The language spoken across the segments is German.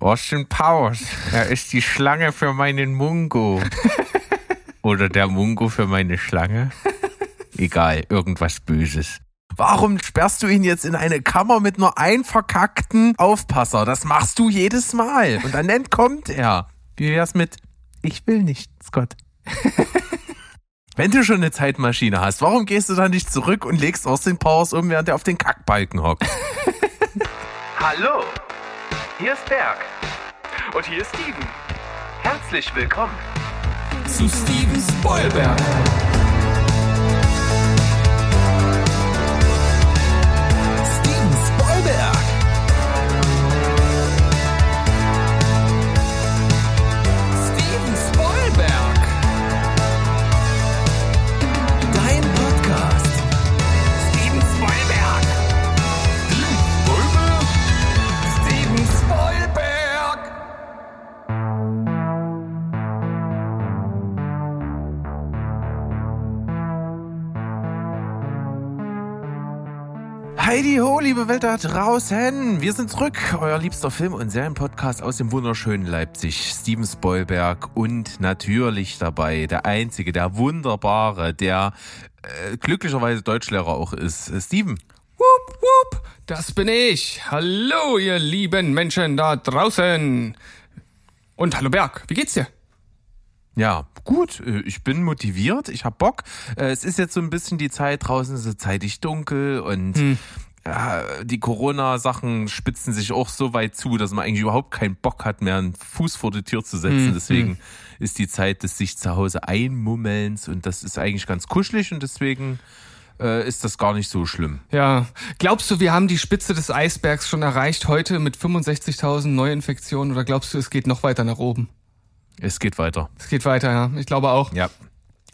Austin Powers, er ist die Schlange für meinen Mungo. Oder der Mungo für meine Schlange. Egal, irgendwas Böses. Warum sperrst du ihn jetzt in eine Kammer mit nur einem verkackten Aufpasser? Das machst du jedes Mal. Und dann entkommt er. Wie wär's mit Ich will nicht, Scott. Wenn du schon eine Zeitmaschine hast, warum gehst du dann nicht zurück und legst Austin Powers um, während er auf den Kackbalken hockt? Hallo, hier ist Berg. Und hier ist Steven. Herzlich willkommen zu Steven Spoilberg. Heidi ho, liebe Welt da draußen. Wir sind zurück. Euer liebster Film- und Serienpodcast aus dem wunderschönen Leipzig. Steven Spoilberg und natürlich dabei der einzige, der wunderbare, der äh, glücklicherweise Deutschlehrer auch ist. Äh, Steven. Wupp, wupp, das bin ich. Hallo, ihr lieben Menschen da draußen. Und hallo Berg, wie geht's dir? Ja, gut. äh, Ich bin motiviert. Ich hab Bock. Äh, Es ist jetzt so ein bisschen die Zeit draußen, es ist zeitig dunkel und ja, die Corona-Sachen spitzen sich auch so weit zu, dass man eigentlich überhaupt keinen Bock hat, mehr einen Fuß vor die Tür zu setzen. Deswegen ist die Zeit des sich zu Hause einmummelns und das ist eigentlich ganz kuschelig und deswegen äh, ist das gar nicht so schlimm. Ja, glaubst du, wir haben die Spitze des Eisbergs schon erreicht heute mit 65.000 Neuinfektionen oder glaubst du, es geht noch weiter nach oben? Es geht weiter. Es geht weiter, ja. Ich glaube auch. Ja.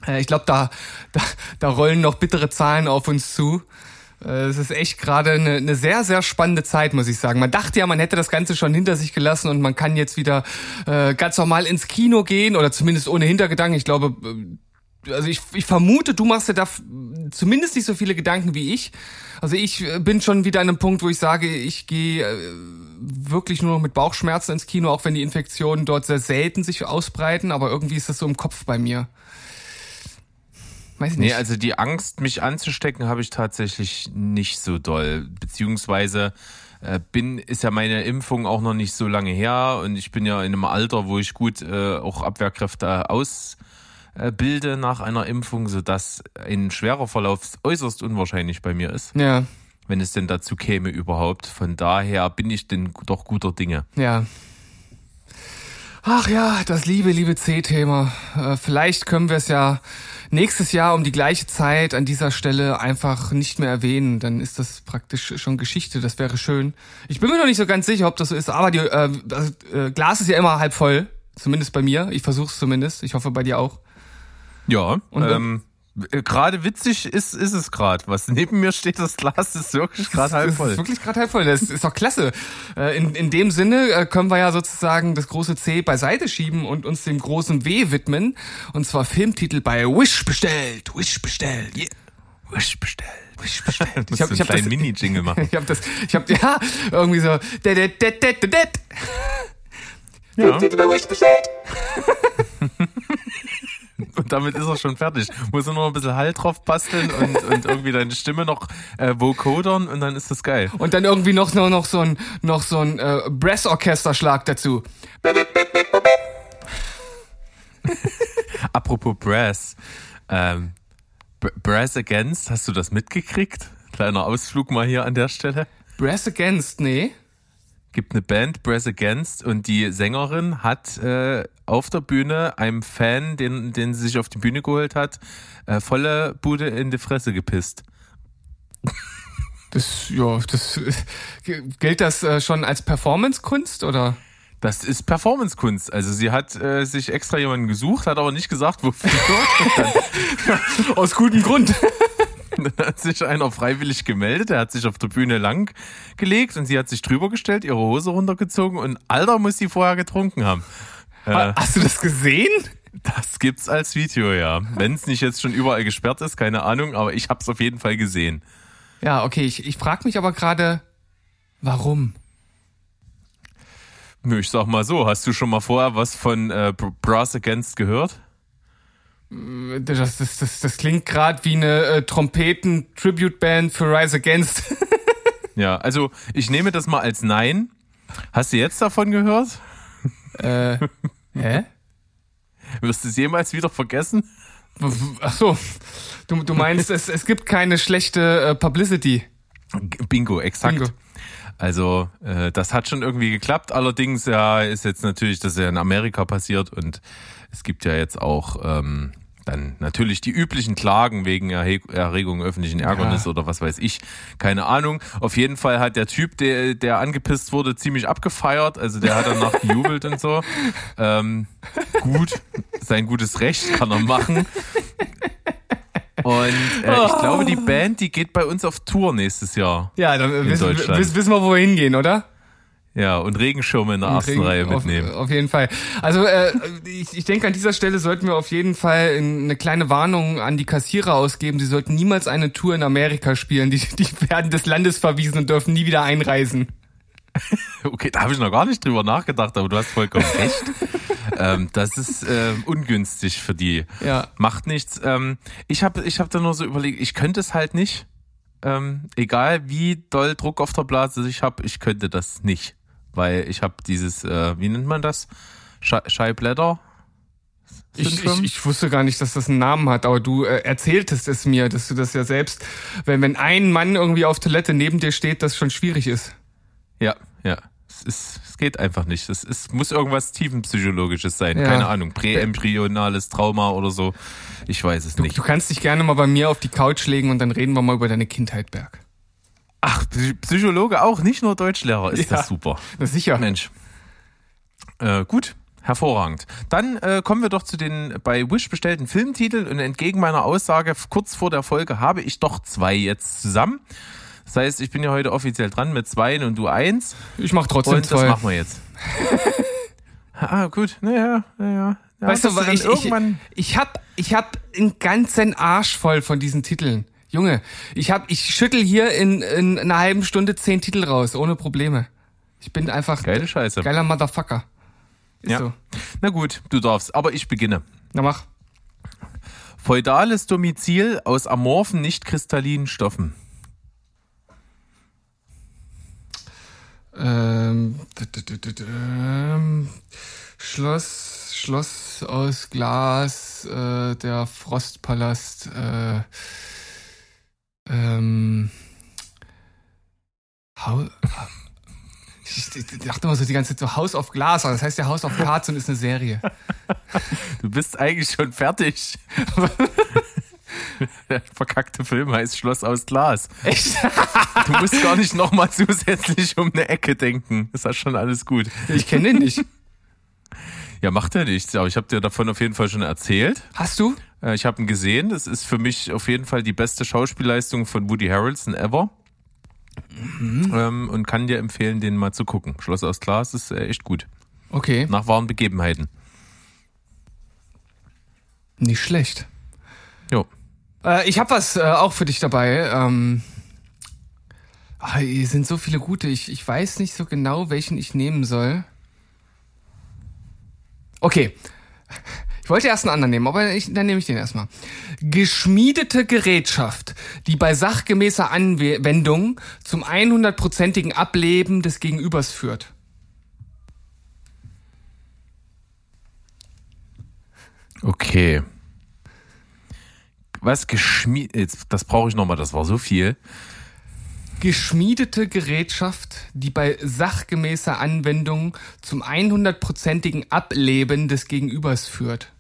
Äh, Ich glaube, da, da, da rollen noch bittere Zahlen auf uns zu. Äh, Es ist echt gerade eine, eine sehr, sehr spannende Zeit, muss ich sagen. Man dachte ja, man hätte das Ganze schon hinter sich gelassen und man kann jetzt wieder äh, ganz normal ins Kino gehen oder zumindest ohne Hintergedanken. Ich glaube, äh, also ich, ich vermute, du machst dir da f- zumindest nicht so viele Gedanken wie ich. Also ich äh, bin schon wieder an einem Punkt, wo ich sage, ich gehe äh, wirklich nur noch mit Bauchschmerzen ins Kino, auch wenn die Infektionen dort sehr selten sich ausbreiten, aber irgendwie ist das so im Kopf bei mir. Weiß ich nicht. Nee, also die Angst, mich anzustecken, habe ich tatsächlich nicht so doll. Beziehungsweise äh, bin, ist ja meine Impfung auch noch nicht so lange her und ich bin ja in einem Alter, wo ich gut äh, auch Abwehrkräfte ausbilde nach einer Impfung, sodass ein schwerer Verlauf äußerst unwahrscheinlich bei mir ist, ja, wenn es denn dazu käme überhaupt. Von daher bin ich denn doch guter Dinge. ja. Ach ja, das liebe, liebe C-Thema. Äh, vielleicht können wir es ja nächstes Jahr um die gleiche Zeit an dieser Stelle einfach nicht mehr erwähnen. Dann ist das praktisch schon Geschichte. Das wäre schön. Ich bin mir noch nicht so ganz sicher, ob das so ist, aber die, äh, das äh, Glas ist ja immer halb voll. Zumindest bei mir. Ich versuch's zumindest. Ich hoffe bei dir auch. Ja, Und ähm, äh, gerade witzig ist, ist es gerade. Was neben mir steht, das Glas ist wirklich gerade halb Das voll. ist wirklich gerade halb voll. Das ist doch klasse. Äh, In, in dem Sinne äh, können wir ja sozusagen das große C beiseite schieben und uns dem großen W widmen. Und zwar Filmtitel bei Wish bestellt. Wish bestellt. Yeah. Wish bestellt. Wish bestellt. Ich habe einen kleinen Mini-Jingle machen. Ich habe das, ich habe ja irgendwie so. Det, det, det, det, det, det. Ja. Titel bei Wish bestellt. Damit ist er schon fertig. Muss nur noch ein bisschen Halt drauf basteln und, und irgendwie deine Stimme noch äh, vocodern und dann ist das geil. Und dann irgendwie noch noch, noch so ein noch so ein äh, Brass-Orchesterschlag dazu. Apropos Brass. Ähm, Brass Against, hast du das mitgekriegt? Kleiner Ausflug mal hier an der Stelle. Brass Against, nee. Gibt eine Band, Brass Against, und die Sängerin hat äh, auf der Bühne einem Fan, den, den sie sich auf die Bühne geholt hat, äh, volle Bude in die Fresse gepisst. Das, ja, das gilt das äh, schon als Performance-Kunst oder? Das ist Performance-Kunst. Also sie hat äh, sich extra jemanden gesucht, hat aber nicht gesagt, wofür. Aus gutem Grund. Dann hat sich einer freiwillig gemeldet, er hat sich auf der Bühne lang gelegt und sie hat sich drüber gestellt, ihre Hose runtergezogen und Alter muss sie vorher getrunken haben. Äh, Hast du das gesehen? das gibt's als Video, ja. Wenn es nicht jetzt schon überall gesperrt ist, keine Ahnung, aber ich hab's auf jeden Fall gesehen. Ja, okay, ich, ich frage mich aber gerade, warum? Nö, Ich sag mal so, hast du schon mal vorher was von äh, Br- Brass Against gehört? Das, das, das, das klingt gerade wie eine äh, Trompeten-Tribute-Band für Rise Against. Ja, also ich nehme das mal als Nein. Hast du jetzt davon gehört? äh, hä? Wirst du es jemals wieder vergessen? Ach so, du, du meinst, es, es gibt keine schlechte äh, Publicity. Bingo, exakt. Bingo. Also äh, das hat schon irgendwie geklappt. Allerdings ja ist jetzt natürlich, dass ja in Amerika passiert und es gibt ja jetzt auch ähm, dann natürlich die üblichen Klagen wegen Erregung öffentlichen Ärgernis Ja. oder was weiß ich. Keine Ahnung. Auf jeden Fall hat der Typ, der, der angepisst wurde, ziemlich abgefeiert. Also der hat danach gejubelt und so. Ähm, gut, sein gutes Recht kann er machen. Und äh, ich glaube, die Band, die geht bei uns auf Tour nächstes Jahr. Ja, dann wissen, Deutschland. wissen, wissen wir, wo wir hingehen, oder? Ja, und Regenschirme in der ersten Kriegen- Reihe auf, mitnehmen. Auf jeden Fall. Also äh, ich, ich denke, an dieser Stelle sollten wir auf jeden Fall eine kleine Warnung an die Kassierer ausgeben. Sie sollten niemals eine Tour in Amerika spielen. Die, die werden des Landes verwiesen und dürfen nie wieder einreisen. Okay, da habe ich noch gar nicht drüber nachgedacht, aber du hast vollkommen recht. ähm, das ist ähm, ungünstig für die. Ja. Macht nichts. Ähm, ich habe ich hab da nur so überlegt, ich könnte es halt nicht. Ähm, egal wie doll Druck auf der Blase ich habe, ich könnte das nicht. Weil ich habe dieses, äh, wie nennt man das? Schei- Scheiblätter? Ich, ich, ich wusste gar nicht, dass das einen Namen hat, aber du äh, erzähltest es mir, dass du das ja selbst, wenn, wenn ein Mann irgendwie auf Toilette neben dir steht, das schon schwierig ist. Ja, ja. Es, ist, es geht einfach nicht. Es ist, muss irgendwas tiefenpsychologisches sein. Ja. Keine Ahnung. Präembryonales Trauma oder so. Ich weiß es nicht. Du kannst dich gerne mal bei mir auf die Couch legen und dann reden wir mal über deine Kindheit, Berg. Ach, Psy- Psychologe auch, nicht nur Deutschlehrer. Ist Ja. das super. Sicher. Mensch. Äh, gut. Hervorragend. Dann äh, kommen wir doch zu den bei Wish bestellten Filmtiteln und entgegen meiner Aussage kurz vor der Folge habe ich doch zwei jetzt zusammen. Das heißt, ich bin ja heute offiziell dran mit zwei und du eins. Ich mach trotzdem Und das zwei. machen wir jetzt. ah, gut. Naja, naja. Ja, Weißt du, weil dann ich, ich, irgendwann. ich hab, ich hab einen ganzen Arsch voll von diesen Titeln. Junge, ich hab, ich schüttel hier in, in einer halben Stunde zehn Titel raus, ohne Probleme. Ich bin einfach Geile Scheiße. geiler Motherfucker. Ist Ja. so. Na gut, du darfst. Aber ich beginne. Na mach. Feudales Domizil aus amorphen, nicht kristallinen Stoffen. Ähm, ähm, Schloss, Schloss aus Glas, äh, der Frostpalast, äh, ähm, ich, ich dachte immer so die ganze Zeit so House of Glass, aber das heißt ja House of Cards und ist eine Serie. Du bist eigentlich schon fertig. Der verkackte Film heißt Schloss aus Glas. Echt? Du musst gar nicht nochmal zusätzlich um eine Ecke denken. Ist das schon alles gut. Ich kenne den nicht. Ja, macht ja nichts. Aber ich habe dir davon auf jeden Fall schon erzählt. Hast du? Äh, Ich habe ihn gesehen. Das ist für mich auf jeden Fall die beste Schauspielleistung von Woody Harrelson ever. Ähm, und kann dir empfehlen, den mal zu gucken. Schloss aus Glas ist äh, echt gut. Okay, Nach wahren Begebenheiten. nicht schlecht. Jo. Äh, ich habe was äh, auch für dich dabei. Ähm, ah, hier sind so viele gute. Ich, ich weiß nicht so genau, welchen ich nehmen soll. Okay. Ich wollte erst einen anderen nehmen, aber ich, dann nehme ich den erstmal. Geschmiedete Gerätschaft, die bei sachgemäßer Anwendung zum 100%igen Ableben des Gegenübers führt. Okay. Was geschmiedet? Das brauche ich nochmal. Das war so viel. Geschmiedete Gerätschaft, die bei sachgemäßer Anwendung zum 100%igen Ableben des Gegenübers führt.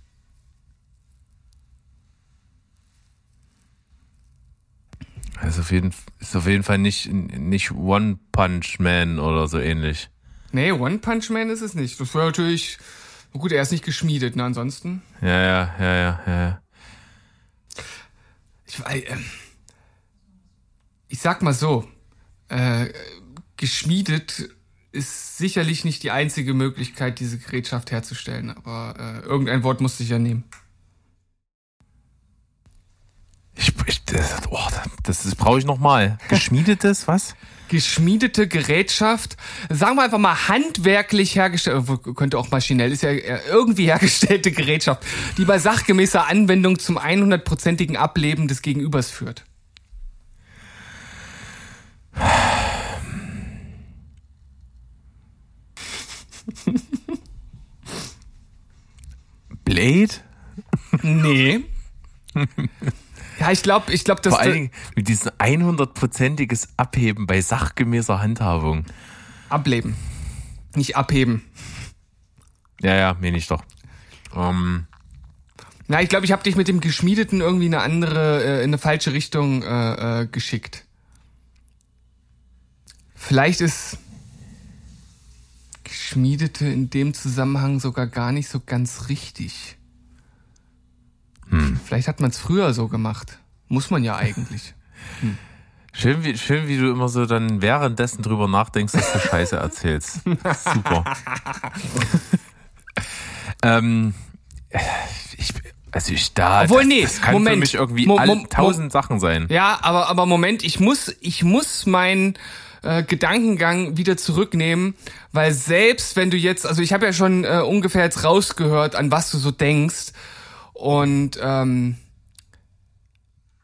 Ist auf jeden, ist auf jeden Fall nicht, nicht One Punch Man oder so ähnlich. Nee, One Punch Man ist es nicht. Das wäre natürlich. Gut, er ist nicht geschmiedet, ne? Ansonsten. Ja, ja, ja, ja, ja. Ich, wei- ähm, ich sag mal so. Äh, geschmiedet ist sicherlich nicht die einzige Möglichkeit, diese Gerätschaft herzustellen. Aber äh, irgendein Wort musste ich ja nehmen. Ich, ich, das, oh, das, das brauche ich nochmal. Geschmiedetes, was? geschmiedete Gerätschaft, sagen wir einfach mal handwerklich hergestellt, könnte auch maschinell, ist ja irgendwie hergestellte Gerätschaft, die bei sachgemäßer Anwendung zum 100%igen Ableben des Gegenübers führt. Blade? Nee. Ja, ich glaube, ich glaube, dass Vor allen Dingen mit diesem 100%iges Abheben bei sachgemäßer Handhabung. Ableben, nicht abheben. Ja, ja, meine ich doch. Ähm, Na, ich glaube, ich habe dich mit dem Geschmiedeten irgendwie eine andere, äh, in eine falsche Richtung äh, äh, geschickt. Vielleicht ist Geschmiedete in dem Zusammenhang sogar gar nicht so ganz richtig. Hm. Vielleicht hat man es früher so gemacht. Muss man ja eigentlich. schön, wie, schön, wie du immer so dann währenddessen drüber nachdenkst, dass du Scheiße erzählst. Super. ähm, ich, also ich da, Obwohl, das, nee, das kann Moment. für mich irgendwie Mo- all, mo- tausend Sachen sein. Ja, aber, aber Moment, ich muss, ich muss meinen äh, Gedankengang wieder zurücknehmen, weil selbst wenn du jetzt, also ich habe ja schon äh, ungefähr jetzt rausgehört, an was du so denkst. Und ähm,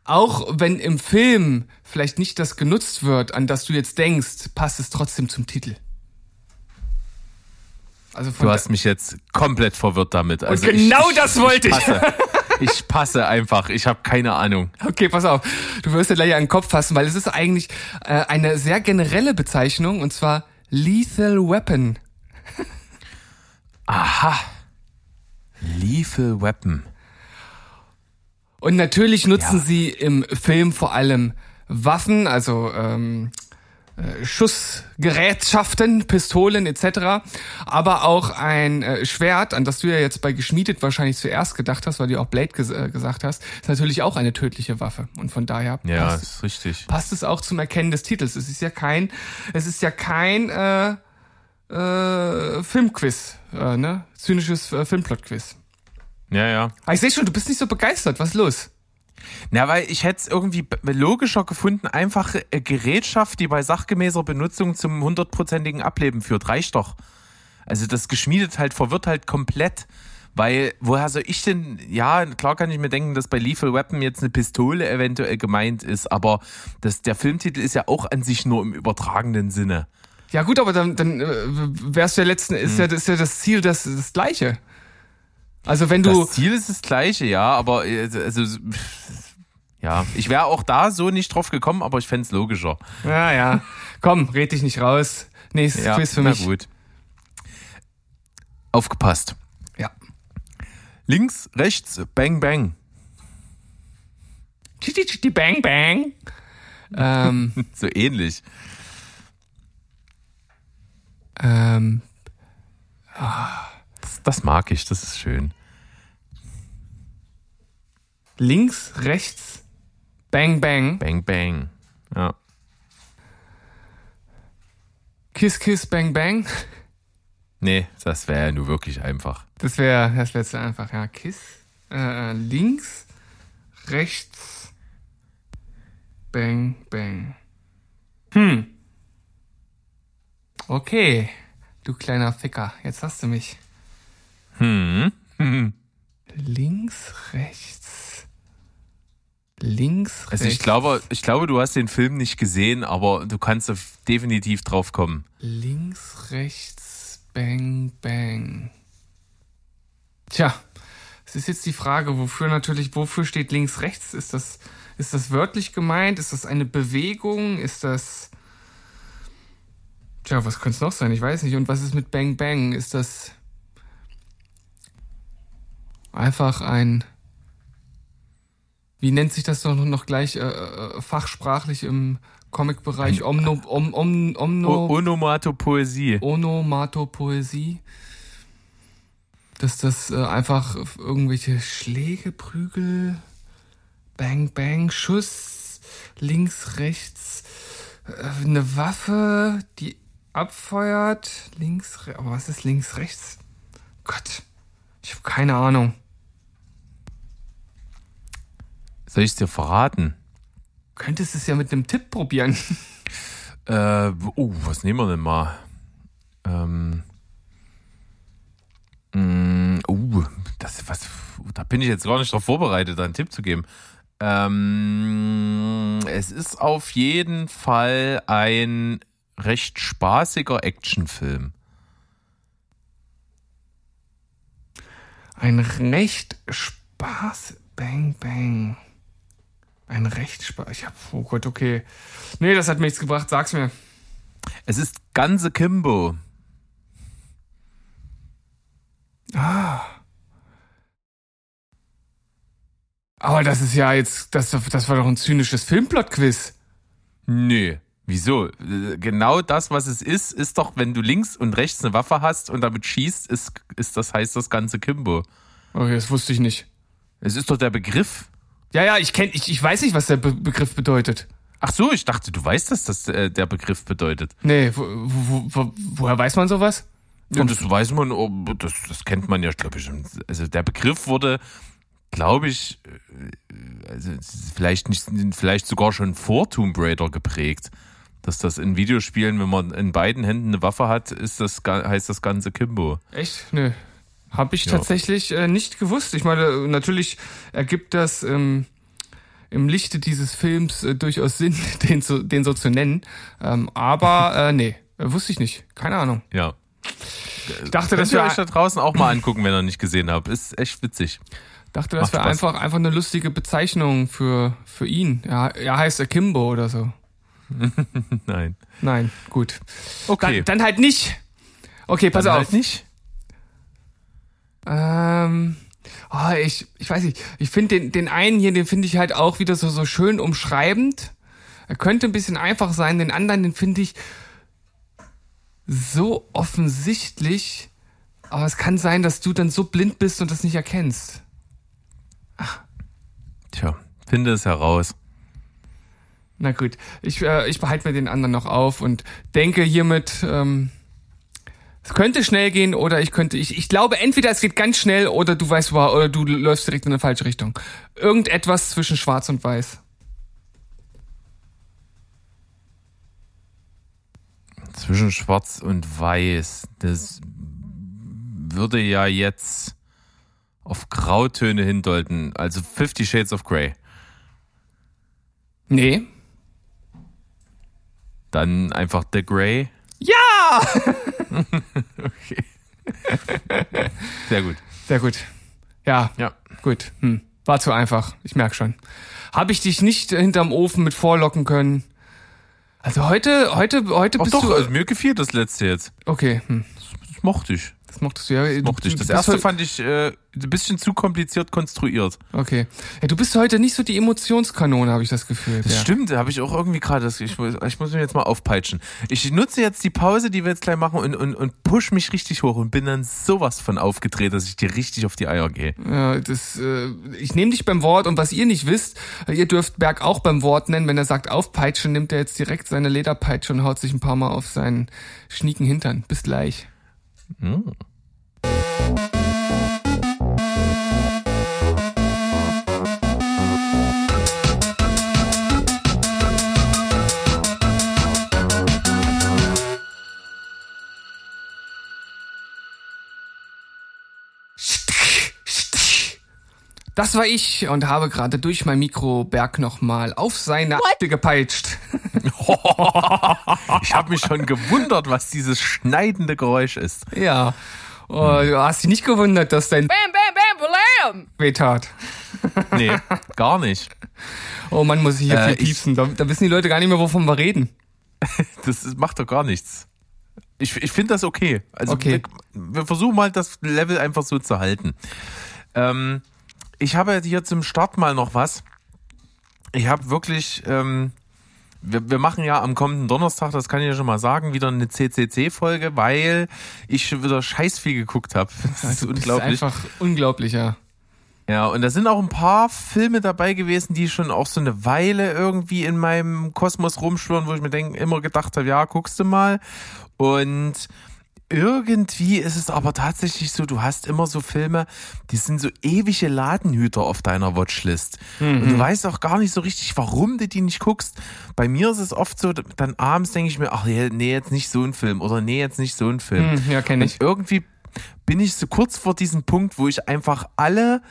auch wenn im Film vielleicht nicht das genutzt wird, an das du jetzt denkst, passt es trotzdem zum Titel. Also Du hast mich jetzt komplett verwirrt damit. Also Und genau ich, das wollte ich. passe. Ich passe einfach. Ich habe keine Ahnung. Okay, pass auf. Du wirst dir gleich an den Kopf fassen, weil es ist eigentlich äh, eine sehr generelle Bezeichnung und zwar Lethal Weapon. Aha. Lethal Weapon. Und natürlich nutzen Ja. sie im Film vor allem Waffen, also ähm, äh, Schussgerätschaften, Pistolen etc., aber auch ein äh, Schwert, an das du ja jetzt bei geschmiedet wahrscheinlich zuerst gedacht hast, weil du auch Blade ges äh, gesagt hast, ist natürlich auch eine tödliche Waffe. Und von daher Ja, passt, ist richtig. passt es auch zum Erkennen des Titels. Es ist ja kein, es ist ja kein äh, äh, Filmquiz, äh, ne? Zynisches äh, Filmplot-Quiz. Ja, ja. Aber ich sehe schon, du bist nicht so begeistert. Was ist los? Na, weil ich hätte es irgendwie logischer gefunden, einfache äh, Gerätschaft, die bei sachgemäßer Benutzung zum hundertprozentigen Ableben führt. Reicht doch. Also das geschmiedet halt, verwirrt halt komplett. Weil, woher soll ich denn, ja, klar kann ich mir denken, dass bei Lethal Weapon jetzt eine Pistole eventuell gemeint ist, aber das, der Filmtitel ist ja auch an sich nur im übertragenen Sinne. Ja gut, aber dann, dann äh, wärst du ja letzten, ist, ja, ist ja das Ziel das, das gleiche. Also wenn du, Das Ziel ist das gleiche, ja, aber äh, also, ja, ich wäre auch da so nicht drauf gekommen, aber ich fänd's logischer. ja, ja, komm, red dich nicht raus. Nächstes Ja, Quiz für na mich. gut. Aufgepasst. Ja. Links, rechts, bang, bang. Chichi, bang, bang. Ähm, So ähnlich. ähm, Das, das mag ich, das ist schön. links, rechts, bang, bang. Bang, bang. Ja. Kiss, kiss, bang, bang. Nee, das wäre ja nur wirklich einfach. Das wäre, das zu einfach, ja. Kiss, äh, links, rechts, bang, bang. Hm. Okay, du kleiner Ficker, jetzt hast du mich. Hm. Hm. Links, rechts, links, Also rechts, ich glaube, ich glaube, du hast den Film nicht gesehen, aber du kannst definitiv drauf kommen. links, rechts, bang, bang. Tja, es ist jetzt die Frage, wofür natürlich, wofür steht links, rechts? Ist das, ist das wörtlich gemeint? Ist das eine Bewegung? Ist das, tja, was könnte es noch sein? Ich weiß nicht. Und was ist mit bang, bang? Ist das einfach ein, wie nennt sich das doch noch gleich äh, äh, fachsprachlich im Comic-Bereich? Omno, om, om, omno, O Onomatopoesie. Onomatopoesie. Dass das äh, einfach irgendwelche Schläge, Prügel, Bang, Bang, Schuss, links, rechts, äh, eine Waffe, die abfeuert, links, aber was ist links, rechts? Gott, ich habe keine Ahnung. Soll ich es dir verraten? Könntest es ja mit einem Tipp probieren. Äh, oh, was nehmen wir denn mal? Ähm, mm, uh, das, was, da bin ich jetzt gar nicht drauf vorbereitet, einen Tipp zu geben. Ähm, es ist auf jeden Fall ein recht spaßiger Actionfilm. Ein recht Spaß. Bang, bang. Ein recht Spaß. Ich hab, oh Gott, okay. Nee, das hat mir nichts gebracht, sag's mir. Es ist ganze Kimbo. Aber das ist ja jetzt, das, das war doch ein zynisches Filmplot-Quiz. Nö. Wieso? Genau das, was es ist, ist doch, wenn du links und rechts eine Waffe hast und damit schießt, ist, ist das heißt das ganze Kimbo. Okay, das wusste ich nicht. Es ist doch der Begriff. Ja, ja, ich kenn, ich, ich weiß nicht, was der Be Begriff bedeutet. Ach so, ich dachte, du weißt, dass das äh, der Begriff bedeutet. Nee, wo, wo, wo, woher weiß man sowas? Ja, das weiß man, oh, das, das kennt man ja, glaube ich. Also der Begriff wurde, glaube ich, äh, also vielleicht nicht, vielleicht sogar schon vor Tomb Raider geprägt. Dass das in Videospielen, wenn man in beiden Händen eine Waffe hat, ist das, heißt das ganze Kimbo. Echt? Nö. Hab ich Ja. tatsächlich äh, nicht gewusst. Ich meine, natürlich ergibt das ähm, im Lichte dieses Films äh, durchaus Sinn, den, zu, den so zu nennen. Ähm, aber äh, nee, äh, wusste ich nicht. Keine Ahnung. Ja. Ich dachte, Könnt dass wir, euch da draußen auch mal angucken, wenn ihr nicht gesehen habt. Ist echt witzig. dachte, das wäre einfach, einfach eine lustige Bezeichnung für, für ihn. Ja, er heißt Akimbo oder so. Nein. Nein, gut. Okay. Dann, dann halt nicht. Okay, pass Dann auf. halt nicht. Ähm, oh, ich, ich weiß nicht. Ich finde den, den einen hier, den finde ich halt auch wieder so, so schön umschreibend. Er könnte ein bisschen einfach sein. Den anderen, den finde ich so offensichtlich. Aber es kann sein, dass du dann so blind bist und das nicht erkennst. Tja, finde es heraus. Na gut, ich, äh, ich behalte mir den anderen noch auf und denke hiermit, ähm, es könnte schnell gehen oder ich könnte, ich, ich glaube entweder es geht ganz schnell oder du weißt, oder du läufst direkt in eine falsche Richtung. Irgendetwas zwischen schwarz und weiß. Zwischen Schwarz und Weiß. Das würde ja jetzt auf Grautöne hindeuten. Also Fifty Shades of Grey. Nee. Dann einfach The Grey. Ja! Sehr gut. Sehr gut. Ja, Ja. gut. Hm. War zu einfach. Ich merk schon. Habe ich dich nicht hinterm Ofen mit vorlocken können? Also heute, heute, heute Ach bist doch, du. also mir gefiel das letzte jetzt. okay, hm. Das mochte ich. Das mochtest du ja. Du- Mochte ich. Das erste fand ich äh, ein bisschen zu kompliziert konstruiert. Okay. Ja, du bist heute nicht so die Emotionskanone, habe ich das Gefühl. Das ja. stimmt, da habe ich auch irgendwie gerade, das- ich, muss- ich muss mich jetzt mal aufpeitschen. Ich nutze jetzt die Pause, die wir jetzt gleich machen und, und, und push mich richtig hoch und bin dann sowas von aufgedreht, dass ich dir richtig auf die Eier gehe. Ja, das, äh, ich nehme dich beim Wort und was ihr nicht wisst, äh, ihr dürft Berg auch beim Wort nennen. Wenn er sagt aufpeitschen, nimmt er jetzt direkt seine Lederpeitsche und haut sich ein paar Mal auf seinen schnieken Hintern. Bis gleich. 嗯。Das war ich und habe gerade durch mein Mikro Berg nochmal auf seine Alte gepeitscht. Ich habe mich schon gewundert, was dieses schneidende Geräusch ist. Ja. Oh, du hast dich nicht gewundert, dass dein Bam, bam, bam, blam! wehtat. Nee, gar nicht. Oh Mann, muss ich hier Äh, viel piepsen. Da, da wissen die Leute gar nicht mehr, wovon wir reden. Das macht doch gar nichts. Ich, ich finde das okay. Also Okay. Wir, wir versuchen mal das Level einfach so zu halten. Ähm, ich habe hier zum Start mal noch was. Ich habe wirklich, ähm, wir, wir machen ja am kommenden Donnerstag, das kann ich ja schon mal sagen, wieder eine CCC-Folge, weil ich schon wieder scheiß viel geguckt habe. Das ist Du bist unglaublich. einfach unglaublich, ja. Ja, und da sind auch ein paar Filme dabei gewesen, die schon auch so eine Weile irgendwie in meinem Kosmos rumschwirren, wo ich mir denk, immer gedacht habe, ja, guckst du mal. Und irgendwie ist es aber tatsächlich so, du hast immer so Filme, die sind so ewige Ladenhüter auf deiner Watchlist. Und du weißt auch gar nicht so richtig, warum du die nicht guckst. Bei mir ist es oft so, dann abends denke ich mir, ach nee, jetzt nicht so ein Film oder nee, jetzt nicht so ein Film. Hm, ja, kenn ich. Und irgendwie bin ich so kurz vor diesem Punkt, wo ich einfach alle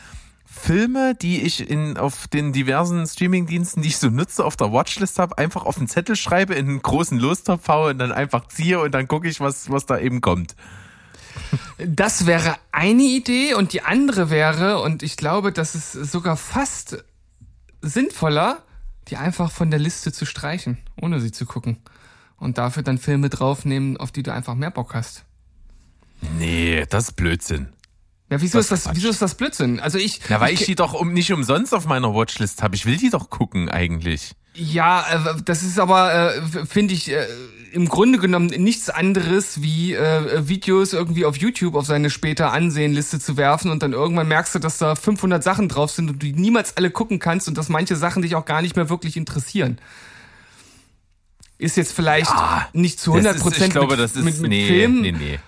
Filme, die ich in, auf den diversen Streamingdiensten, die ich so nutze, auf der Watchlist habe, einfach auf einen Zettel schreibe, in einen großen Lostopf haue und dann einfach ziehe und dann gucke ich, was, was da eben kommt. Das wäre eine Idee und die andere wäre, und ich glaube, das ist sogar fast sinnvoller, die einfach von der Liste zu streichen, ohne sie zu gucken. Und dafür dann Filme draufnehmen, auf die du einfach mehr Bock hast. Nee, das ist Blödsinn. Ja, wieso Das ist das, Quatsch. wieso ist das Blödsinn? Also ich, Na, weil ich ich die doch um, nicht umsonst auf meiner Watchlist habe. Ich will die doch gucken eigentlich. Ja, äh, das ist aber, äh, finde ich, äh, im Grunde genommen nichts anderes wie äh, Videos irgendwie auf YouTube auf seine später Ansehenliste zu werfen und dann irgendwann merkst du, dass da 500 Sachen drauf sind und du die niemals alle gucken kannst und dass manche Sachen dich auch gar nicht mehr wirklich interessieren. Ist jetzt vielleicht nicht zu 100 Das ist, Prozent ich glaube, mit, das ist, mit, mit nee, Filmen, nee, nee.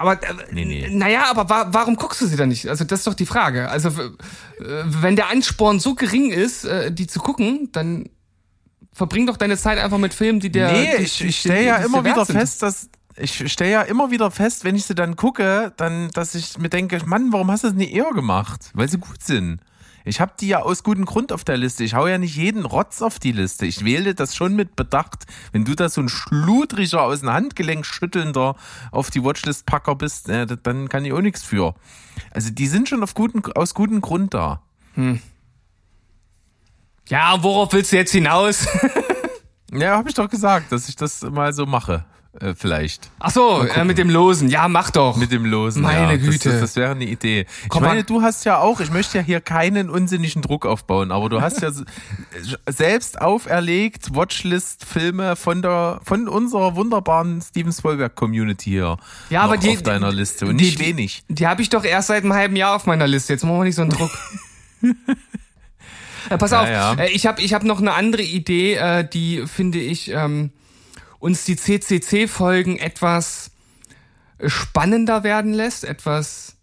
Aber äh, Nee, nee. naja, aber wa warum guckst du sie dann nicht? Also das ist doch die Frage. Also äh, wenn der Ansporn so gering ist, äh, die zu gucken, dann verbring doch deine Zeit einfach mit Filmen, die der. Nee, die, ich, ich stelle ja immer wieder sind. fest, dass ich stelle ja immer wieder fest, wenn ich sie dann gucke, dann, dass ich mir denke, Mann, warum hast du das nicht eher gemacht? Weil sie gut sind. Ich habe die ja aus gutem Grund auf der Liste. Ich hau ja nicht jeden Rotz auf die Liste. Ich wähle das schon mit Bedacht. Wenn du da so ein schludriger, aus dem Handgelenk schüttelnder auf die Watchlist-Packer bist, äh, dann kann ich auch nichts für. Also die sind schon auf guten, aus gutem Grund da. Ja, worauf willst du jetzt hinaus? Ja, habe ich doch gesagt, dass ich das mal so mache. Äh, vielleicht. Ach so, äh, mit dem Losen. Ja, mach doch. Mit dem Losen. Meine ja. Güte. Das, das, das wäre eine Idee. Ich Komm meine, mal. du hast ja auch, ich möchte ja hier keinen unsinnigen Druck aufbauen, aber du hast ja selbst auferlegt Watchlist-Filme von der, von unserer wunderbaren Steven Spielberg-Community hier. Ja, aber die- auf deiner Liste und die- nicht wenig. Die habe ich doch erst seit einem halben Jahr auf meiner Liste. Jetzt machen wir nicht so einen Druck. äh, pass Ja, auf, ja. Äh, ich habe ich hab noch eine andere Idee, äh, die finde ich ähm, uns die CCC-Folgen etwas spannender werden lässt, etwas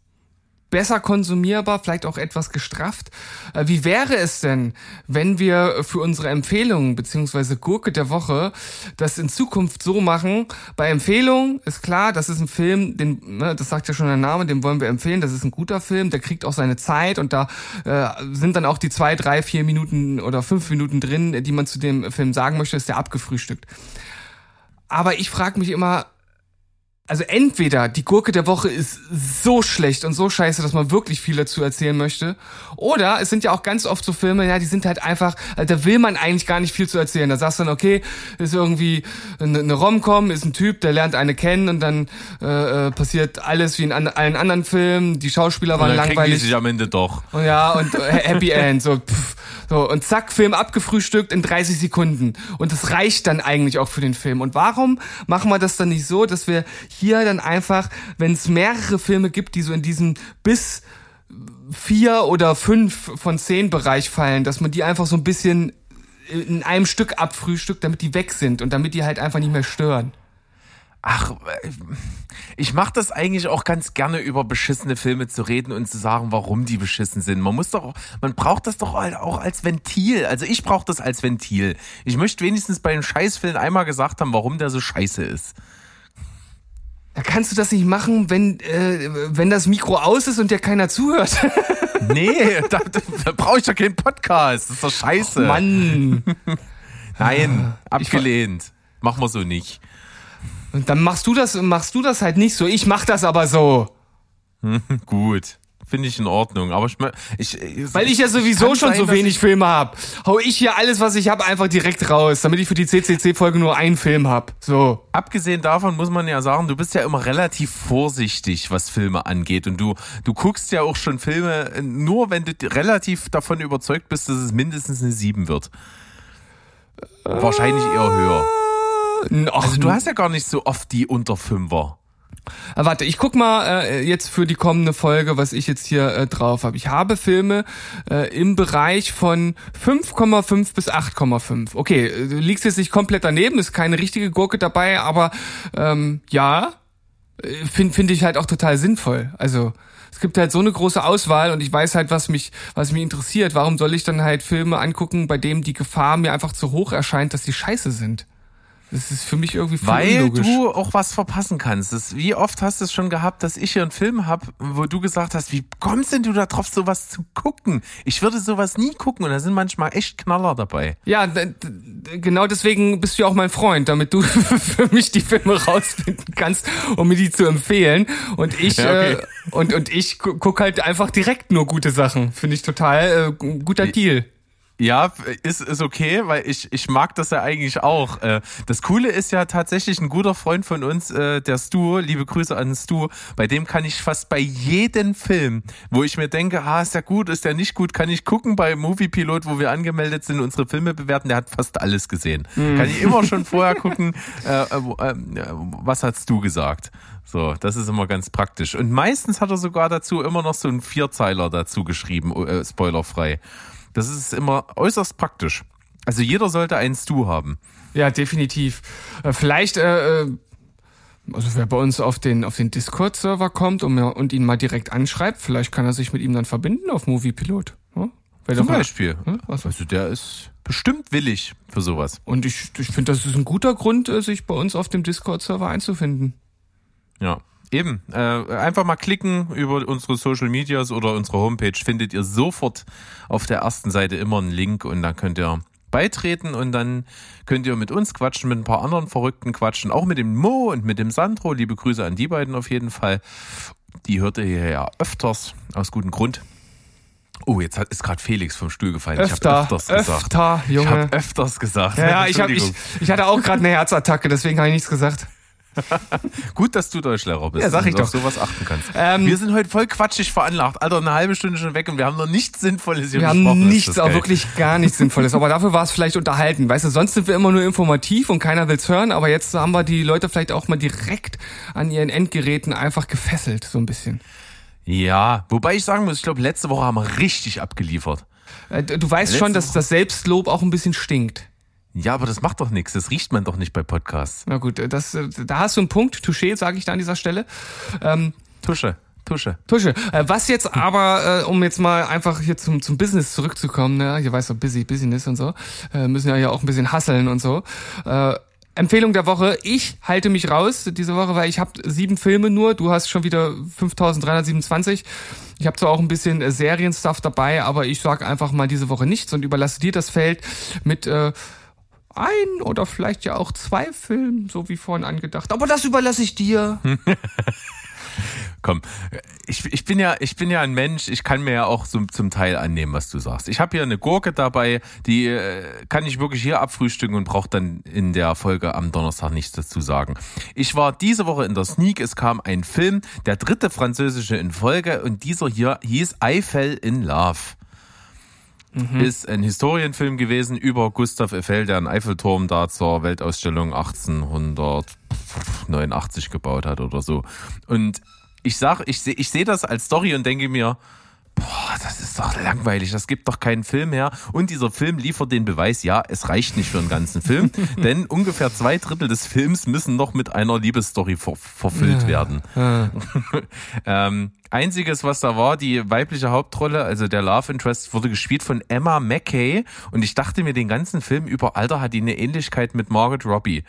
besser konsumierbar, vielleicht auch etwas gestrafft. Äh, Wie wäre es denn, wenn wir für unsere Empfehlungen beziehungsweise Gurke der Woche das in Zukunft so machen? Bei Empfehlungen ist klar, das ist ein Film, den, ne, das sagt ja schon der Name, den wollen wir empfehlen. Das ist ein guter Film, der kriegt auch seine Zeit und da äh, sind dann auch die zwei, drei, vier Minuten oder fünf Minuten drin, die man zu dem Film sagen möchte, ist der abgefrühstückt. Aber ich frage mich immer, also entweder die Gurke der Woche ist so schlecht und so scheiße, dass man wirklich viel dazu erzählen möchte, oder es sind ja auch ganz oft so Filme, ja, die sind halt einfach, also da will man eigentlich gar nicht viel zu erzählen. Da sagst du dann, okay, ist irgendwie eine, eine Rom-Com, ist ein Typ, der lernt eine kennen und dann äh, äh, passiert alles wie in an, allen anderen Filmen. Die Schauspieler Und waren dann kriegen die langweilig. sich am Ende doch. Und ja, und äh, Happy End, so, pff, so, und zack, Film abgefrühstückt in 30 Sekunden. Und das reicht dann eigentlich auch für den Film. Und warum machen wir das dann nicht so, dass wir hier dann einfach, wenn es mehrere Filme gibt, die so in diesem bis vier oder fünf von zehn Bereich fallen, dass man die einfach so ein bisschen in einem Stück abfrühstückt, damit die weg sind und damit die halt einfach nicht mehr stören. Ach, ich mache das eigentlich auch ganz gerne, über beschissene Filme zu reden und zu sagen, warum die beschissen sind. Man muss doch, man braucht das doch halt auch als Ventil. Also ich brauche das als Ventil. Ich möchte wenigstens bei den Scheißfilmen einmal gesagt haben, warum der so scheiße ist. Da kannst du das nicht machen, wenn, äh, wenn das Mikro aus ist und dir keiner zuhört. Nee, da, da, da brauche ich doch keinen Podcast. Das ist doch scheiße. Mann. Nein, abgelehnt. Machen wir so nicht. Und dann machst du das, machst du das halt nicht so. Ich mach das aber so. Gut. Finde ich in Ordnung. Aber ich, ich, ich Weil ich ja sowieso schon sein, so wenig Filme hab. Hau ich hier alles, was ich hab, einfach direkt raus, damit ich für die CCC-Folge nur einen Film hab. So. Abgesehen davon muss man ja sagen, du bist ja immer relativ vorsichtig, was Filme angeht. Und du, du guckst ja auch schon Filme äh, nur, wenn du relativ davon überzeugt bist, dass es mindestens eine 7 wird. Wahrscheinlich eher höher. Ach, Also du hast ja gar nicht so oft die unter Fünfer. Äh, Warte, ich guck mal äh, jetzt für die kommende Folge, was ich jetzt hier äh, drauf habe. Ich habe Filme äh, im Bereich von 5,5 bis 8,5. Okay, äh, du liegst jetzt nicht komplett daneben, ist keine richtige Gurke dabei, aber ähm, ja, Finde find find ich halt auch total sinnvoll. Also es gibt halt so eine große Auswahl und ich weiß halt, was mich, was mich interessiert. Warum soll ich dann halt Filme angucken, bei denen die Gefahr mir einfach zu hoch erscheint, dass die scheiße sind? Das ist für mich irgendwie voll Weil unlogisch. du auch was verpassen kannst. Das, wie oft hast du es schon gehabt, dass ich hier einen Film hab, wo du gesagt hast, wie kommst denn du da drauf, sowas zu gucken? Ich würde sowas nie gucken und da sind manchmal echt Knaller dabei. Ja, genau deswegen bist du ja auch mein Freund, damit du für mich die Filme rausfinden kannst, um mir die zu empfehlen. Und ich Ja, okay. äh, und und ich gu- guck halt einfach direkt nur gute Sachen. Finde ich total äh, guter Deal. Ja, ist, ist okay, weil ich, ich mag das ja eigentlich auch. Äh, Das Coole ist ja tatsächlich ein guter Freund von uns, äh, der Stu, liebe Grüße an Stu, bei dem kann ich fast bei jedem Film, wo ich mir denke, ah, ist der gut, ist der nicht gut, kann ich gucken bei Moviepilot, wo wir angemeldet sind, unsere Filme bewerten, der hat fast alles gesehen. Kann ich immer schon vorher gucken, äh, äh, wo- äh, was hast du gesagt? So, das ist immer ganz praktisch. Und meistens hat er sogar dazu immer noch so einen Vierzeiler dazu geschrieben, äh, spoilerfrei. Das ist immer äußerst praktisch. Also jeder sollte einen Stu haben. Ja, definitiv. Äh, Vielleicht, äh, äh, also wer bei uns auf den, auf den Discord-Server kommt und, und ihn mal direkt anschreibt, vielleicht kann er sich mit ihm dann verbinden auf Moviepilot. Wäre Zum Beispiel. Hm? Also der ist bestimmt willig für sowas. Und ich, ich finde, das ist ein guter Grund, äh, sich bei uns auf dem Discord-Server einzufinden. Ja. Eben. Äh, einfach mal klicken über unsere Social Medias oder unsere Homepage. Findet ihr sofort auf der ersten Seite immer einen Link und dann könnt ihr beitreten und dann könnt ihr mit uns quatschen, mit ein paar anderen Verrückten quatschen, auch mit dem Mo und mit dem Sandro. Liebe Grüße an die beiden auf jeden Fall. Die hört ihr hier ja öfters, aus gutem Grund. Oh, jetzt hat, ist gerade Felix vom Stuhl gefallen. ich Öfter, habe öfters gesagt. öfter, Ich Junge. habe öfters gesagt. ja, ja, ich, hab, ich, ich hatte auch gerade eine Herzattacke, deswegen habe ich nichts gesagt. Gut, dass du Deutschlehrer bist Ja, sag ich und auf doch. sowas achten kannst. Ähm, wir sind heute voll quatschig veranlagt. Alter, eine halbe Stunde schon weg und wir haben noch nichts Sinnvolles hier Wir besprochen. haben Ist nichts, auch wirklich gar nichts Sinnvolles. Aber dafür war es vielleicht unterhalten. Weißt du, sonst sind wir immer nur informativ und keiner will's hören. Aber jetzt haben wir die Leute vielleicht auch mal direkt an ihren Endgeräten einfach gefesselt, so ein bisschen. Ja, wobei ich sagen muss, ich glaube, letzte Woche haben wir richtig abgeliefert. Äh, Du weißt Letzte schon, dass das Selbstlob auch ein bisschen stinkt. Ja, aber das macht doch nichts. Das riecht man doch nicht bei Podcasts. Na gut, äh, das, äh, da hast du einen Punkt. Touché, sage ich da an dieser Stelle. Ähm, Tusche, Tusche. Tusche. Äh, was jetzt aber, äh, um jetzt mal einfach hier zum, zum Business zurückzukommen, ne? Ihr weißt doch, busy, Business und so, äh, müssen ja ja auch ein bisschen hasseln und so. Äh, Empfehlung der Woche, ich halte mich raus diese Woche, weil ich habe sieben Filme nur, du hast schon wieder 5327. Ich habe zwar auch ein bisschen Serienstuff dabei, aber ich sag einfach mal diese Woche nichts und überlasse dir das Feld mit äh, ein oder vielleicht ja auch zwei Filmen, so wie vorhin angedacht. Aber das überlasse ich dir. Komm, ich, ich bin ja, ich bin ja ein Mensch. Ich kann mir ja auch zum, zum Teil annehmen, was du sagst. Ich habe hier eine Gurke dabei, die äh, kann ich wirklich hier abfrühstücken und brauche dann in der Folge am Donnerstag nichts dazu sagen. Ich war diese Woche in der Sneak. Es kam ein Film, der dritte französische in Folge, und dieser hier hieß I Fell in Love. Ist ein Historienfilm gewesen über Gustav Eiffel, der einen Eiffelturm da zur Weltausstellung 1889 gebaut hat oder so. Und ich sag, ich sehe ich seh das als Story und denke mir, boah, das ist doch langweilig, das gibt doch keinen Film her. Und dieser Film liefert den Beweis, ja, es reicht nicht für einen ganzen Film, denn ungefähr zwei Drittel des Films müssen noch mit einer Liebesstory ver verfüllt werden. ähm, einziges, was da war, die weibliche Hauptrolle, also der Love Interest, wurde gespielt von Emma Mackey. Und ich dachte mir den ganzen Film über, Alter, hat die eine Ähnlichkeit mit Margaret Robbie.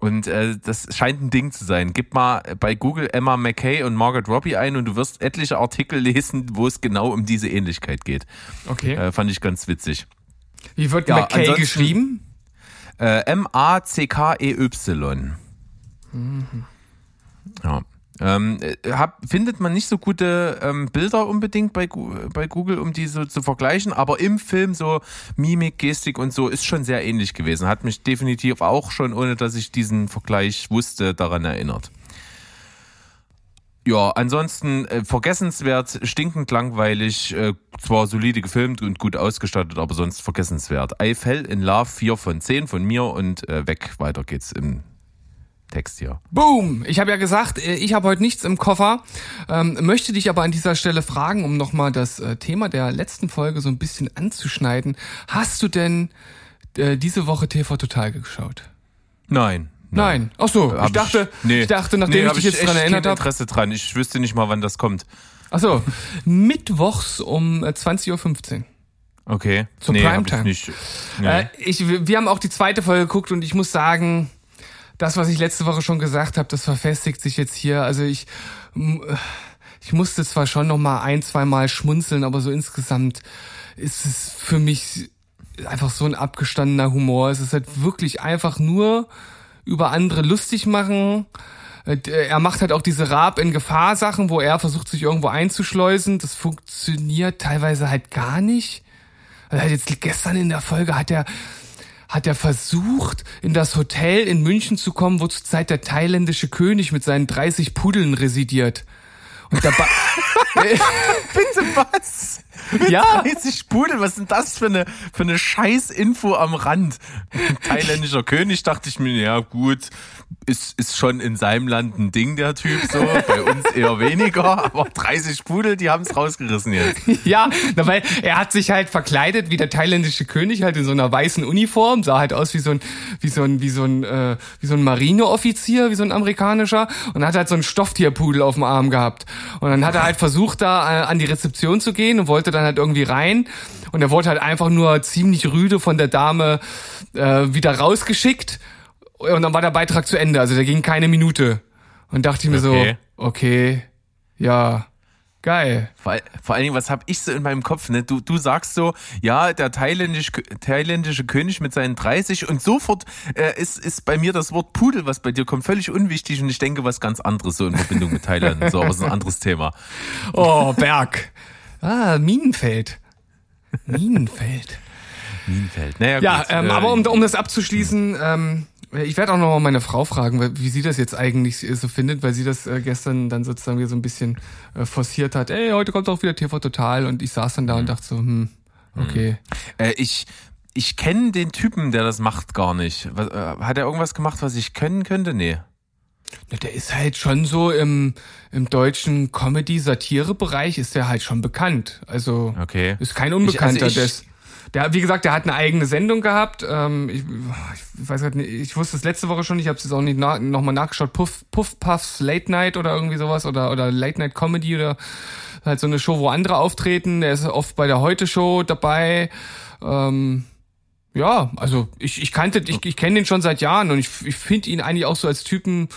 Und äh, das scheint ein Ding zu sein. Gib mal bei Google Emma Mackey und Margaret Robbie ein und du wirst etliche Artikel lesen, wo es genau um diese Ähnlichkeit geht. Okay. Äh, fand ich ganz witzig. Wie wird ja, McKay geschrieben? Äh, M-A-C-K-E-Y. Ja. Ähm, äh, hab, findet man nicht so gute ähm, Bilder unbedingt bei, bei Google, um die so zu vergleichen, aber im Film so Mimik, Gestik und so ist schon sehr ähnlich gewesen. Hat mich definitiv auch schon, ohne dass ich diesen Vergleich wusste, daran erinnert. Ja, ansonsten äh, vergessenswert, stinkend langweilig, äh, zwar solide gefilmt und gut ausgestattet, aber sonst vergessenswert. I Fell in Love 4 von 10 von mir und äh, weg, weiter geht's im Text hier. Boom! Ich habe ja gesagt, äh, ich habe heute nichts im Koffer, ähm, möchte dich aber an dieser Stelle fragen, um nochmal das äh, Thema der letzten Folge so ein bisschen anzuschneiden. Hast du denn äh, diese Woche TV Total geschaut? Nein, Nein. Ach so, ich Hab dachte, nee. ich dachte, nachdem hab ich dich jetzt dran erinnert kein habe. Interesse dran. Ich wüsste nicht mal, wann das kommt. Ach so, mittwochs um äh, 20.15 Uhr. Okay. Zur nee, Primetime. Ich nicht. Nee. Äh, ich, wir haben auch die zweite Folge geguckt und ich muss sagen, das, was ich letzte Woche schon gesagt habe, das verfestigt sich jetzt hier. Also ich, ich musste zwar schon noch mal ein, zwei Mal schmunzeln, aber so insgesamt ist es für mich einfach so ein abgestandener Humor. Es ist halt wirklich einfach nur über andere lustig machen. Äh, Er macht halt auch diese Rab in Gefahr Sachen, wo er versucht, sich irgendwo einzuschleusen. Das funktioniert teilweise halt gar nicht. Hat jetzt gestern in der Folge hat er hat er versucht, in das Hotel in München zu kommen, wo zurzeit der thailändische König mit seinen 30 Pudeln residiert. Und dabei, Bitte was? Ja, 30 Pudel, was ist denn das für eine, für eine Scheißinfo am Rand? Thailändischer König, dachte ich mir, ja gut, ist, ist schon in seinem Land ein Ding, der Typ so, bei uns eher weniger, aber 30 Pudel, die haben es rausgerissen jetzt. ja, na, weil er hat sich halt verkleidet wie der thailändische König, halt in so einer weißen Uniform, sah halt aus wie so ein, wie so ein, wie so ein, äh, wie so ein Marineoffizier, wie so ein amerikanischer, und hat halt so einen Stofftierpudel auf dem Arm gehabt. Und dann hat er halt versucht, da äh, an die Rezeption zu gehen und wollte dann halt irgendwie rein. Und er wurde halt einfach nur ziemlich rüde von der Dame äh, wieder rausgeschickt. Und dann war der Beitrag zu Ende. Also der ging keine Minute. Und dachte ich mir Okay. so, okay, ja, geil. Vor, all- vor allen Dingen, was hab ich so in meinem Kopf? Ne? Du, du sagst so, ja, der thailändisch, thailändische König mit seinen 30 und sofort äh, ist, ist bei mir das Wort Pudel, was bei dir kommt, völlig unwichtig und ich denke was ganz anderes so in Verbindung mit Thailand. So, aber es ist ein anderes Thema. Oh, Berg. Ah, Minenfeld. Minenfeld. Minenfeld. Naja, Ja, ähm, äh, aber um, um das abzuschließen, ähm, ich werde auch noch mal meine Frau fragen, wie sie das jetzt eigentlich so findet, weil sie das äh, gestern dann sozusagen wieder so ein bisschen äh, forciert hat. Ey, heute kommt auch wieder TV Total und ich saß dann da und dachte so, hm, okay. Äh, ich ich kenne den Typen, der das macht, gar nicht. Was, äh, hat er irgendwas gemacht, was ich können könnte? Nee. Der ist halt schon so im, im deutschen Comedy-Satire-Bereich ist der halt schon bekannt. Also Okay. ist kein Unbekannter. Ich- also ich- der, wie gesagt, der hat eine eigene Sendung gehabt. Ähm, ich, ich weiß halt nicht, ich wusste es letzte Woche schon, ich habe es jetzt auch nicht na, nochmal nachgeschaut. Puff, Puff Puffs Late Night oder irgendwie sowas oder, oder Late Night Comedy oder halt so eine Show, wo andere auftreten. Der ist oft bei der Heute-Show dabei. Ähm, ja, also ich, ich kannte, ich, ich kenne den schon seit Jahren und ich, ich finde ihn eigentlich auch so als Typen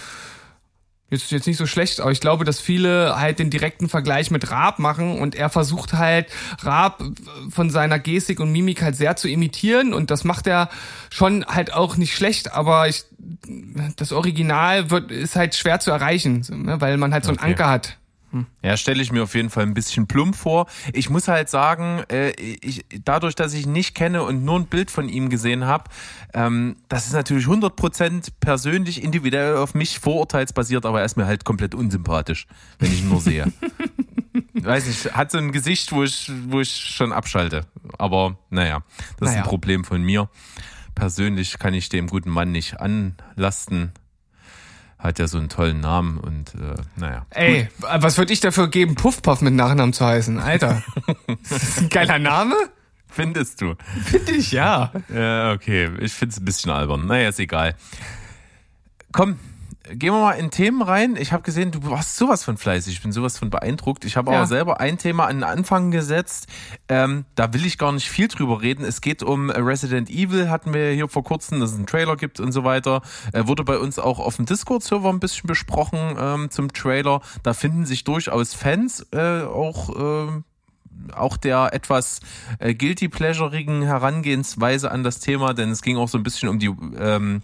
jetzt, jetzt nicht so schlecht, aber ich glaube, dass viele halt den direkten Vergleich mit Raab machen und er versucht halt Raab von seiner Gestik und Mimik halt sehr zu imitieren und das macht er schon halt auch nicht schlecht, aber ich, das Original wird, ist halt schwer zu erreichen, ne, weil man halt so einen Okay. Anker hat. Ja, stelle ich mir auf jeden Fall ein bisschen plump vor. Ich muss halt sagen, äh, ich, dadurch, dass ich ihn nicht kenne und nur ein Bild von ihm gesehen habe, ähm, das ist natürlich 100% persönlich, individuell auf mich vorurteilsbasiert, aber er ist mir halt komplett unsympathisch, wenn ich ihn nur sehe. Weiß nicht, hat so ein Gesicht, wo ich, wo ich schon abschalte. Aber naja, das ist Naja. ein Problem von mir. Persönlich kann ich dem guten Mann nicht anlasten. Hat ja so einen tollen Namen und äh, naja. Ey, was würde ich dafür geben, Puffpuff mit Nachnamen zu heißen? Alter. ist das ein geiler Name? Findest du? Finde ich, ja. Ja, okay. Ich find's ein bisschen albern. Naja, ist egal. Komm, gehen wir mal in Themen rein. Ich habe gesehen, du warst sowas von fleißig. Ich bin sowas von beeindruckt. Ich habe Ja. aber selber ein Thema an den Anfang gesetzt. Ähm, da will ich gar nicht viel drüber reden. Es geht um Resident Evil, hatten wir hier vor kurzem, dass es einen Trailer gibt und so weiter. Äh, wurde bei uns auch auf dem Discord-Server ein bisschen besprochen ähm, zum Trailer. Da finden sich durchaus Fans äh, auch. ähm, auch der etwas äh, guilty pleasurigen Herangehensweise an das Thema, denn es ging auch so ein bisschen um die ähm,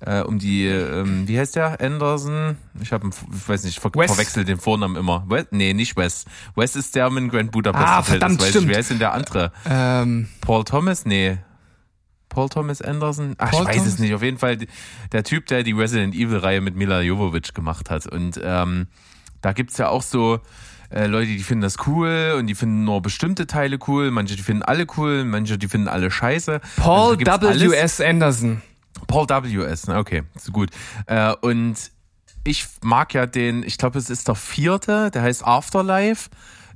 äh, um die ähm, wie heißt der Anderson? Ich habe ich weiß nicht, ich ver Wes. verwechsel den Vornamen immer. Wes? Nee, nicht Wes. Wes ist der mit Grand Budapest Ah, Hotel, verdammt, das weiß stimmt. Ich. Wer ist denn der andere? Ähm, Paul Thomas? Nee. Paul Thomas Anderson? Ach, Paul ich weiß Thomas? es nicht. Auf jeden Fall der Typ, der die Resident Evil Reihe mit Mila Jovovich gemacht hat und ähm, da gibt's ja auch so äh, Leute, die finden das cool und die finden nur bestimmte Teile cool, manche die finden alle cool, manche die finden alle scheiße. Paul Also. W.S. Anderson. Paul W.S., okay, so gut. Äh, und ich mag ja den, ich glaube, es ist der vierte, der heißt Afterlife.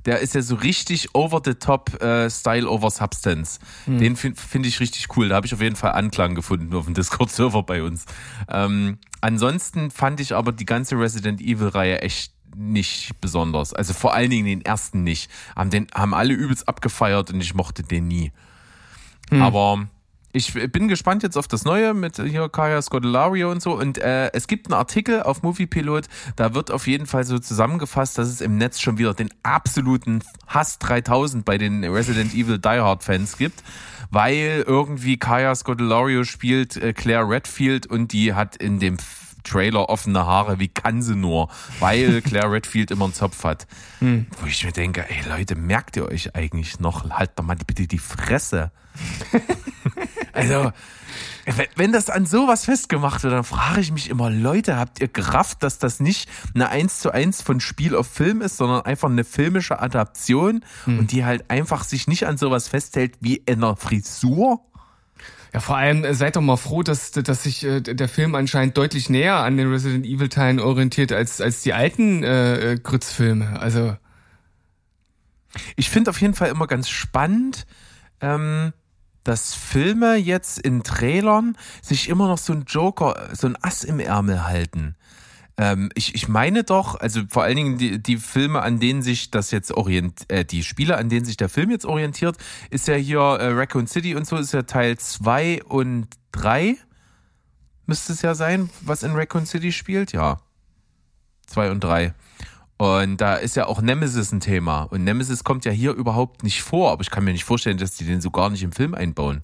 der ist ja so richtig over the top äh, Style over Substance. Den finde find ich richtig cool. Da habe ich auf jeden Fall Anklang gefunden auf dem Discord-Server bei uns. Ähm, ansonsten fand ich aber die ganze Resident Evil-Reihe echt nicht besonders. Also vor allen Dingen den ersten nicht. Haben, den, haben alle übelst abgefeiert und ich mochte den nie. Aber ich bin gespannt jetzt auf das Neue mit hier Kaya Scodelario und so. Und äh, es gibt einen Artikel auf Moviepilot, da wird auf jeden Fall so zusammengefasst, dass es im Netz schon wieder den absoluten Hass 3000 bei den Resident Evil Die Hard Fans gibt, weil irgendwie Kaya Scodelario spielt äh, Claire Redfield und die hat in dem Trailer offene Haare, wie kann sie nur, weil Claire Redfield immer einen Zopf hat. Wo ich mir denke, ey Leute, merkt ihr euch eigentlich noch? Halt doch mal bitte die Fresse. Also, wenn- das an sowas festgemacht wird, dann frage ich mich immer, Leute, habt ihr gerafft, dass das nicht eine 1 zu 1 von Spiel auf Film ist, sondern einfach eine filmische Adaption und die halt einfach sich nicht an sowas festhält wie in einer Frisur? Ja, vor allem äh, seid doch mal froh, dass, dass sich äh, der Film anscheinend deutlich näher an den Resident Evil Teilen orientiert als, als die alten äh, äh, Grützfilme. Also, Ich finde auf jeden Fall immer ganz spannend, ähm, dass Filme jetzt in Trailern sich immer noch so ein Joker, so ein Ass im Ärmel halten. Ähm, ich, ich meine doch, also vor allen Dingen die, die Filme, an denen sich das jetzt orient, äh, die Spiele, an denen sich der Film jetzt orientiert, ist ja hier äh, Raccoon City und so, ist ja Teil 2 und 3. Müsste es ja sein, was in Raccoon City spielt, ja. 2 und 3. Und da ist ja auch Nemesis ein Thema. Und Nemesis kommt ja hier überhaupt nicht vor, aber ich kann mir nicht vorstellen, dass die den so gar nicht im Film einbauen.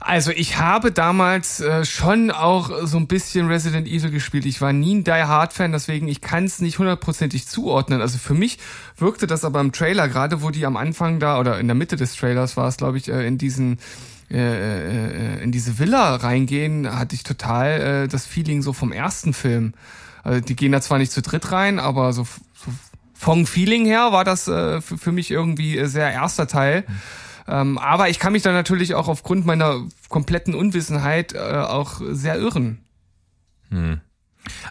Also ich habe damals äh, schon auch so ein bisschen Resident Evil gespielt. Ich war nie ein Die Hard Fan, deswegen ich kann es nicht hundertprozentig zuordnen. Also für mich wirkte das aber im Trailer, gerade wo die am Anfang da oder in der Mitte des Trailers war es, glaube ich, äh, in diesen äh, äh, in diese Villa reingehen, hatte ich total äh, das Feeling so vom ersten Film. Also die gehen da zwar nicht zu dritt rein, aber so, so vom Feeling her war das äh, für, mich irgendwie äh, sehr erster Teil. Ähm, aber ich kann mich da natürlich auch aufgrund meiner kompletten Unwissenheit äh, auch sehr irren.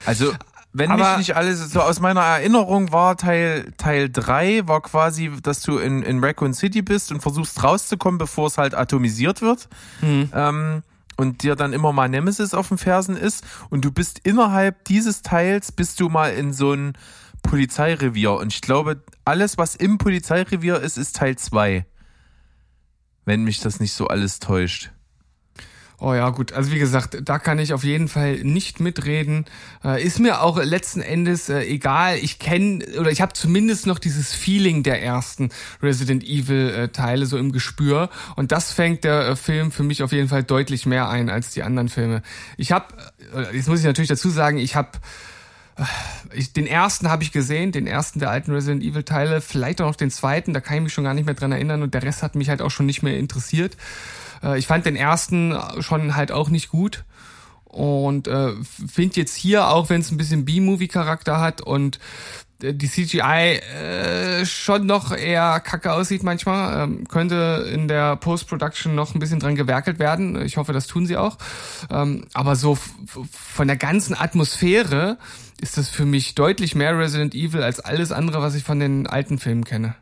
Also, wenn Aber- mich nicht alles so aus meiner Erinnerung war, Teil, Teil 3 war quasi, dass du in, in Raccoon City bist und versuchst rauszukommen, bevor es halt atomisiert wird. Ähm, und dir dann immer mal Nemesis auf den Fersen ist. Und du bist innerhalb dieses Teils, bist du mal in so ein Polizeirevier. Und ich glaube, alles, was im Polizeirevier ist, ist Teil 2. Wenn mich das nicht so alles täuscht. Oh ja, gut. Also wie gesagt, da kann ich auf jeden Fall nicht mitreden. Äh, ist mir auch letzten Endes äh, egal. Ich kenne oder ich habe zumindest noch dieses Feeling der ersten Resident Evil äh, Teile so im Gespür. Und das fängt der äh, Film für mich auf jeden Fall deutlich mehr ein als die anderen Filme. Ich habe, äh, jetzt muss ich natürlich dazu sagen, ich habe ich, den ersten habe ich gesehen, den ersten der alten Resident Evil Teile, vielleicht auch noch den zweiten, da kann ich mich schon gar nicht mehr dran erinnern und der Rest hat mich halt auch schon nicht mehr interessiert. Äh, ich fand den ersten schon halt auch nicht gut und äh, finde jetzt hier, auch wenn es ein bisschen B-Movie-Charakter hat und die CGI äh, schon noch eher kacke aussieht manchmal, ähm, könnte in der Post-Production noch ein bisschen dran gewerkelt werden. Ich hoffe, das tun sie auch. Ähm, aber so von der ganzen Atmosphäre ist das für mich deutlich mehr Resident Evil als alles andere, was ich von den alten Filmen kenne.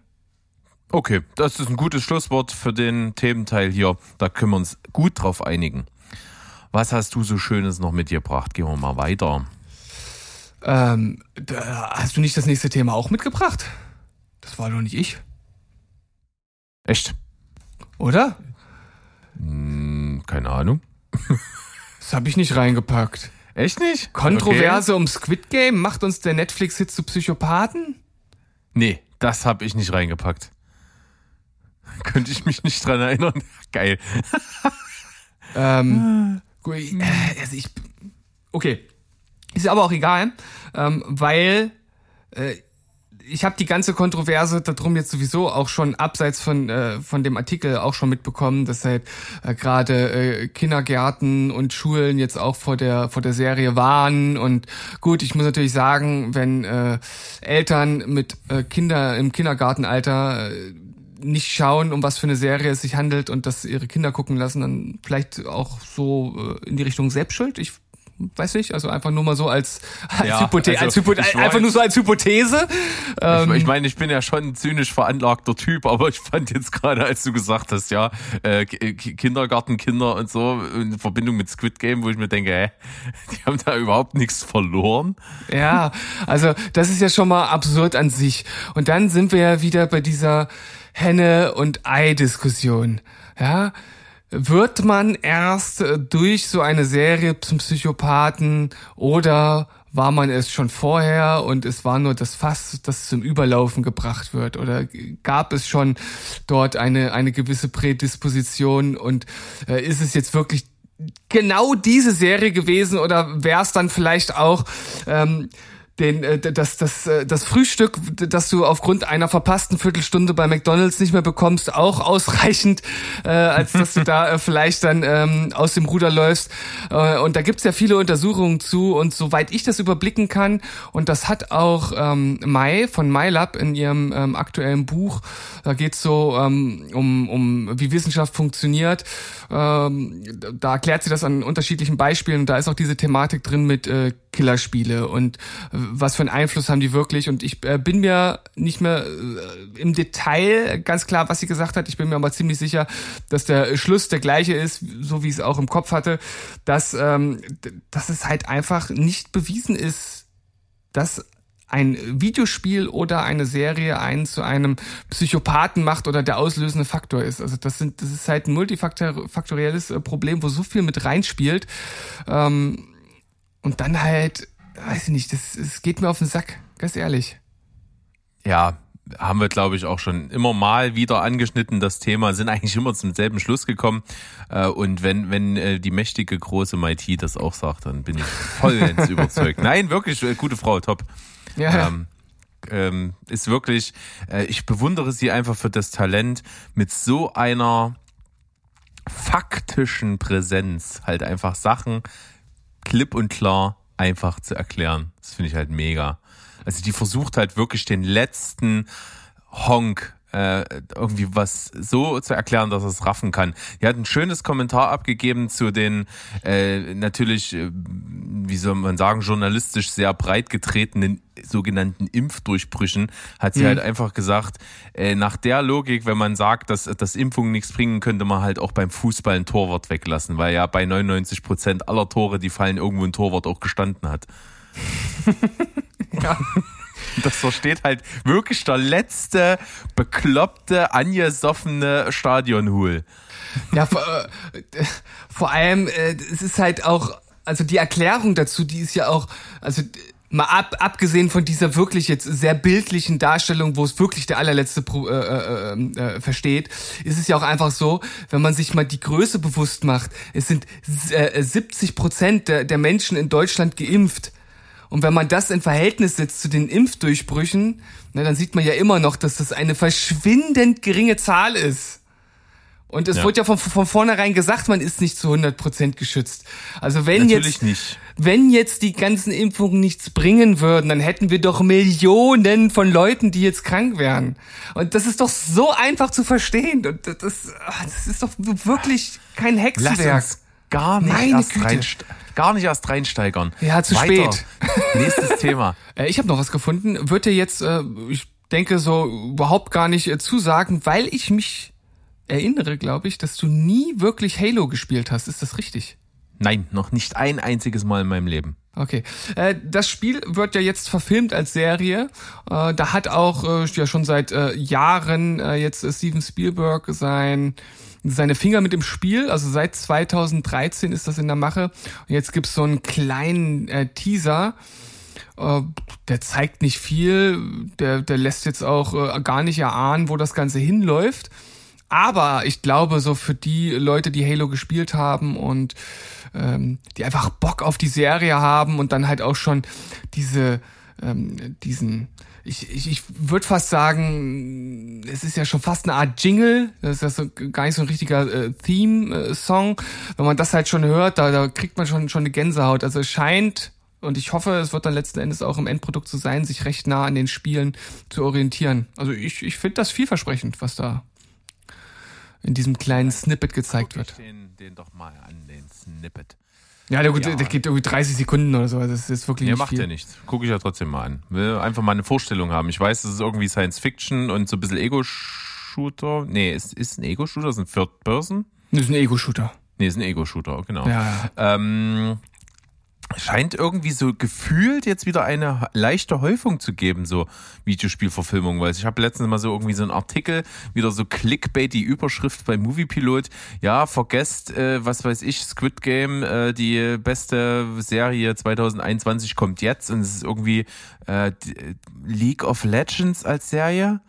Okay, das ist ein gutes Schlusswort für den Thementeil hier. Da können wir uns gut drauf einigen. Was hast du so Schönes noch mitgebracht? Gehen wir mal weiter. Ähm, hast du nicht das nächste Thema auch mitgebracht? Das war doch nicht ich, Echt? oder? Hm, keine Ahnung. Das habe ich nicht reingepackt. Echt nicht? Kontroverse um Squid Game macht uns der Netflix-Hit zu Psychopathen? Nee, das habe ich nicht reingepackt. Könnte ich mich nicht dran erinnern. Geil. Ähm, gut, äh, also ich, okay, ist aber auch egal, ähm, weil äh, ich habe die ganze Kontroverse darum jetzt sowieso auch schon abseits von äh, von dem Artikel auch schon mitbekommen, dass halt äh, gerade äh, Kindergärten und Schulen jetzt auch vor der vor der Serie waren und gut, ich muss natürlich sagen, wenn äh, Eltern mit äh, Kinder im Kindergartenalter äh, nicht schauen, um was für eine Serie es sich handelt und das ihre Kinder gucken lassen, dann vielleicht auch so äh, in die Richtung Selbstschuld. Ich weiß ich, also einfach nur mal so als, als, Ja, Hypothe also als Hypo einfach nur so als Hypothese. Ähm, Ich, ich meine, ich bin ja schon ein zynisch veranlagter Typ, aber ich fand jetzt gerade, als du gesagt hast, ja, äh, Kindergartenkinder und so in Verbindung mit Squid Game, wo ich mir denke, hä, die haben da überhaupt nichts verloren. Ja, also das ist ja schon mal absurd an sich. Und dann sind wir ja wieder bei dieser Henne- und Ei-Diskussion. Ja, wird man erst äh, durch so eine Serie zum Psychopathen oder war man es schon vorher und es war nur das Fass, das zum Überlaufen gebracht wird? Oder gab es schon dort eine, eine gewisse Prädisposition und äh, ist es jetzt wirklich genau diese Serie gewesen oder wäre es dann vielleicht auch ähm, den, äh, das, das, äh, das Frühstück, das du aufgrund einer verpassten Viertelstunde bei McDonalds nicht mehr bekommst, auch ausreichend, äh, als dass du da äh, vielleicht dann ähm, aus dem Ruder läufst. Äh, und da gibt's ja viele Untersuchungen zu. Und soweit ich das überblicken kann, und das hat auch ähm, Mai von MyLab in ihrem ähm, aktuellen Buch, da geht's so ähm, um, um wie Wissenschaft funktioniert, ähm, da erklärt sie das an unterschiedlichen Beispielen. Und da ist auch diese Thematik drin mit äh, Killerspiele. Und äh, was für einen Einfluss haben die wirklich und ich äh, bin mir nicht mehr äh, im Detail ganz klar, was sie gesagt hat, ich bin mir aber ziemlich sicher, dass der Schluss der gleiche ist, so wie ich es auch im Kopf hatte, dass, ähm, dass es halt einfach nicht bewiesen ist, dass ein Videospiel oder eine Serie einen zu einem Psychopathen macht oder der auslösende Faktor ist. Also das sind, das ist halt ein multifaktorielles äh, Problem, wo so viel mit reinspielt. Ähm, und dann halt, weiß ich nicht, das, das geht mir auf den Sack, ganz ehrlich. Ja, haben wir, glaube ich, auch schon immer mal wieder angeschnitten, das Thema, sind eigentlich immer zum selben Schluss gekommen. Äh, Und wenn, wenn äh, die mächtige große Mighty das auch sagt, dann bin ich vollends überzeugt. Nein, wirklich, äh, gute Frau, top. Ja, Ähm, ähm, ist wirklich, äh, ich bewundere sie einfach für das Talent, mit so einer faktischen Präsenz halt einfach Sachen klipp und klar einfach zu erklären. Das finde ich halt mega. Also die versucht halt wirklich den letzten Honk äh, irgendwie was so zu erklären, dass er es raffen kann. Die hat ein schönes Kommentar abgegeben zu den äh, natürlich, äh, wie soll man sagen, journalistisch sehr breit getretenen sogenannten Impfdurchbrüchen, hat sie halt einfach gesagt, äh, nach der Logik, wenn man sagt, dass, dass Impfungen nichts bringen, könnte man halt auch beim Fußball ein Torwart weglassen, weil ja bei 99 Prozent aller Tore, die fallen, irgendwo ein Torwart auch gestanden hat. ja. Das versteht halt wirklich der letzte bekloppte, angesoffene Stadionhul. Ja, vor, äh, vor allem, äh, es ist halt auch, also die Erklärung dazu, die ist ja auch, also mal ab, abgesehen von dieser wirklich jetzt sehr bildlichen Darstellung, wo es wirklich der allerletzte Pro, äh, äh, äh, versteht, ist es ja auch einfach so, wenn man sich mal die Größe bewusst macht, es sind äh, 70 Prozent der, der Menschen in Deutschland geimpft. Und wenn man das in Verhältnis setzt zu den Impfdurchbrüchen, na, dann sieht man ja immer noch, dass das eine verschwindend geringe Zahl ist. Und es Ja. wurde ja von, von vornherein gesagt, man ist nicht zu 100% geschützt. Also wenn Natürlich jetzt, nicht. wenn jetzt die ganzen Impfungen nichts bringen würden, dann hätten wir doch Millionen von Leuten, die jetzt krank wären. Und das ist doch so einfach zu verstehen. Und das, das, ah, ist doch wirklich kein Lass Hexenwerk. uns gar nicht, Meine erst Güte. reinste- gar nicht erst reinsteigern. Ja, zu Weiter. spät. Nächstes Thema. Äh, ich habe noch was gefunden. Wird dir jetzt, äh, ich denke, so überhaupt gar nicht äh, zusagen, weil ich mich erinnere, glaube ich, dass du nie wirklich Halo gespielt hast. Ist das richtig? Nein, noch nicht ein einziges Mal in meinem Leben. Okay. Das Spiel wird ja jetzt verfilmt als Serie. Da hat auch ja schon seit Jahren jetzt Steven Spielberg sein seine Finger mit dem Spiel. Also seit 2013 ist das in der Mache. Und jetzt gibt's so einen kleinen äh, Teaser. Äh, der zeigt nicht viel. Der, der lässt jetzt auch äh, gar nicht erahnen, wo das Ganze hinläuft. Aber ich glaube, so für die Leute, die Halo gespielt haben und ähm, die einfach Bock auf die Serie haben und dann halt auch schon diese, ähm, diesen, ich, ich, ich würde fast sagen, es ist ja schon fast eine Art Jingle, das ist ja so gar nicht so ein richtiger äh, Theme-Song. Wenn man das halt schon hört, da, da kriegt man schon, schon eine Gänsehaut. Also es scheint, und ich hoffe, es wird dann letzten Endes auch im Endprodukt so sein, sich recht nah an den Spielen zu orientieren. Also ich, ich finde das vielversprechend, was da in diesem kleinen Snippet gezeigt wird. Den, den doch mal an, den Snippet. Ja, der, gut, Ja. der geht irgendwie 30 Sekunden oder so. Also Das ist wirklich Nee, nicht macht viel. ja nichts. Gucke ich ja trotzdem mal an. Will einfach mal eine Vorstellung haben. Ich weiß, das ist irgendwie Science Fiction und so ein bisschen Ego-Shooter. Nee, ist, ist ein Ego-Shooter? Ist ein Third Person? Das ist ein Ego-Shooter. Nee, ist ein Ego-Shooter, genau. Ja, ja. Ähm, scheint irgendwie so gefühlt jetzt wieder eine leichte Häufung zu geben, so Videospielverfilmungen, weil ich habe letztens mal so irgendwie so einen Artikel, wieder so Clickbait, die Überschrift bei Moviepilot, ja, vergesst, äh, was weiß ich, Squid Game, äh, die beste Serie 2021 kommt jetzt und es ist irgendwie äh, League of Legends als Serie.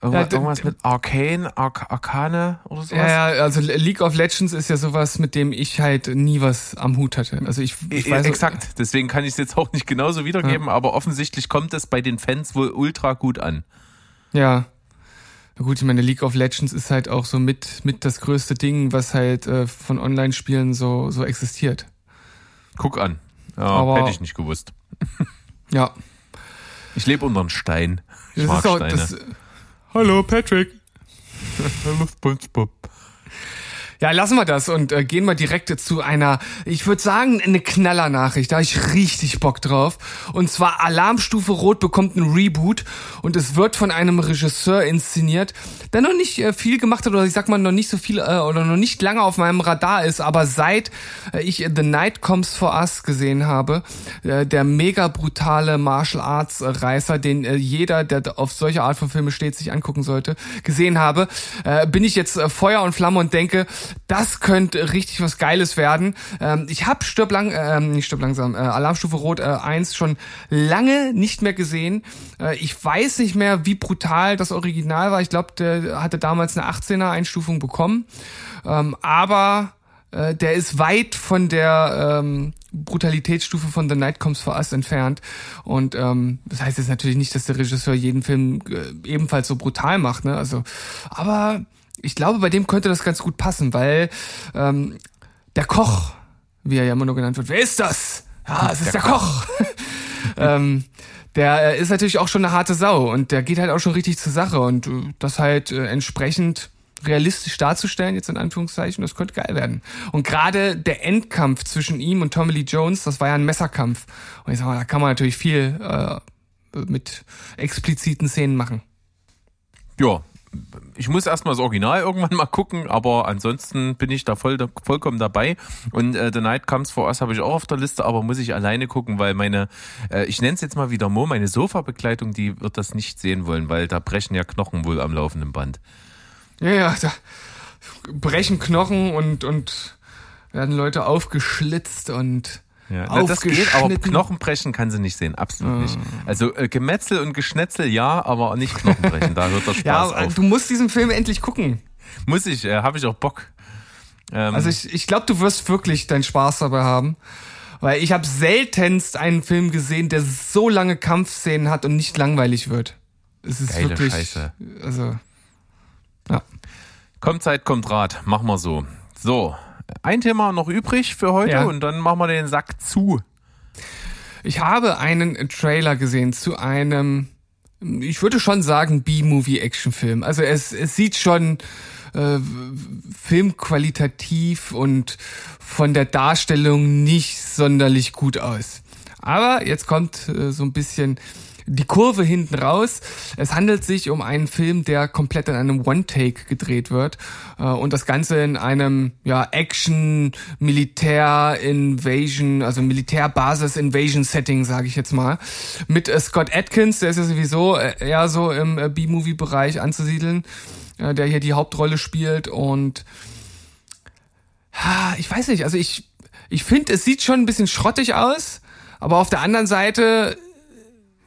Irgendwas, Ja, mit Arcane, Arc Arcane oder sowas. Ja, ja, also League of Legends ist ja sowas, mit dem ich halt nie was am Hut hatte. Also ich, ich weiß Exakt, deswegen kann ich es jetzt auch nicht genauso wiedergeben, aber offensichtlich kommt es bei den Fans wohl ultra gut an. Ja. Na gut, ich meine, League of Legends ist halt auch so mit, mit das größte Ding, was halt äh, von Online-Spielen so, so existiert. Guck an. Ja, Aber- hätte ich nicht gewusst. Ja. Ich lebe unter einem Stein. Ich Das mag ist auch, Steine. das, Hallo, Patrick. Hallo SpongeBob. Ja, lassen wir das und äh, gehen wir direkt zu einer, ich würde sagen, eine Knallernachricht. Da habe ich richtig Bock drauf. Und zwar Alarmstufe Rot bekommt ein Reboot und es wird von einem Regisseur inszeniert, der noch nicht äh, viel gemacht hat oder ich sag mal noch nicht so viel äh, oder noch nicht lange auf meinem Radar ist, aber seit äh, ich The Night Comes for Us gesehen habe, äh, der mega brutale Martial Arts Reißer, den äh, jeder, der auf solche Art von Filme steht, sich angucken sollte, gesehen habe, äh, bin ich jetzt äh, Feuer und Flamme und denke, das könnte richtig was Geiles werden. Ähm, ich habe Stirb lang, ähm, nicht Stirb langsam, äh, Alarmstufe Rot äh, 1 schon lange nicht mehr gesehen. Äh, ich weiß nicht mehr, wie brutal das Original war. Ich glaube, der hatte damals eine 18er Einstufung bekommen. Ähm, aber äh, der ist weit von der ähm, Brutalitätsstufe von The Night Comes for Us entfernt. Und ähm, das heißt jetzt natürlich nicht, dass der Regisseur jeden Film äh, ebenfalls so brutal macht, ne? Also, aber ich glaube, bei dem könnte das ganz gut passen, weil ähm, der Koch, wie er ja immer nur genannt wird, wer ist das? Ja, es ist der, Koch. ähm, der ist natürlich auch schon eine harte Sau und der geht halt auch schon richtig zur Sache und äh, das halt äh, entsprechend realistisch darzustellen, jetzt in Anführungszeichen, das könnte geil werden. Und gerade der Endkampf zwischen ihm und Tommy Lee Jones, das war ja ein Messerkampf. Und ich sag mal, da kann man natürlich viel äh, mit expliziten Szenen machen. Ja, ich muss erstmal das Original irgendwann mal gucken, aber ansonsten bin ich da voll, vollkommen dabei. Und äh, The Night Comes for Us habe ich auch auf der Liste, aber muss ich alleine gucken, weil meine, äh, ich nenne es jetzt mal wieder Mo, meine Sofabegleitung, die wird das nicht sehen wollen, weil da brechen ja Knochen wohl am laufenden Band. Ja, ja, da brechen Knochen und, und werden Leute aufgeschlitzt und Ja, na, das geht, aber aufgeschnitten. Knochenbrechen kann sie nicht sehen, absolut nicht. Also äh, Gemetzel und Geschnetzel ja, aber nicht Knochenbrechen, da hört der Spaß Ja, auf. du musst diesen Film endlich gucken. Muss ich, äh, habe ich auch Bock. Ähm, Also ich, ich glaube, du wirst wirklich deinen Spaß dabei haben. Weil ich habe seltenst einen Film gesehen, der so lange Kampfszenen hat und nicht langweilig wird. Es ist Geile wirklich. Scheiße. Also. Ja. Kommt Zeit, kommt Rat. Machen wir so. So, ein Thema noch übrig für heute Ja. und dann machen wir den Sack zu. Ich habe einen Trailer gesehen zu einem, ich würde schon sagen, B-Movie-Actionfilm. Also es, es sieht schon äh, filmqualitativ und von der Darstellung nicht sonderlich gut aus. Aber jetzt kommt äh, so ein bisschen die Kurve hinten raus. Es handelt sich um einen Film, der komplett in einem One-Take gedreht wird äh, und das Ganze in einem ja Action Militär Invasion, also Militärbasis Invasion Setting, sage ich jetzt mal, mit äh, Scott Atkins, der ist ja sowieso äh, eher so im äh, B-Movie Bereich anzusiedeln, äh, der hier die Hauptrolle spielt und Ah, ich weiß nicht, also ich, ich finde, es sieht schon ein bisschen schrottig aus, aber auf der anderen Seite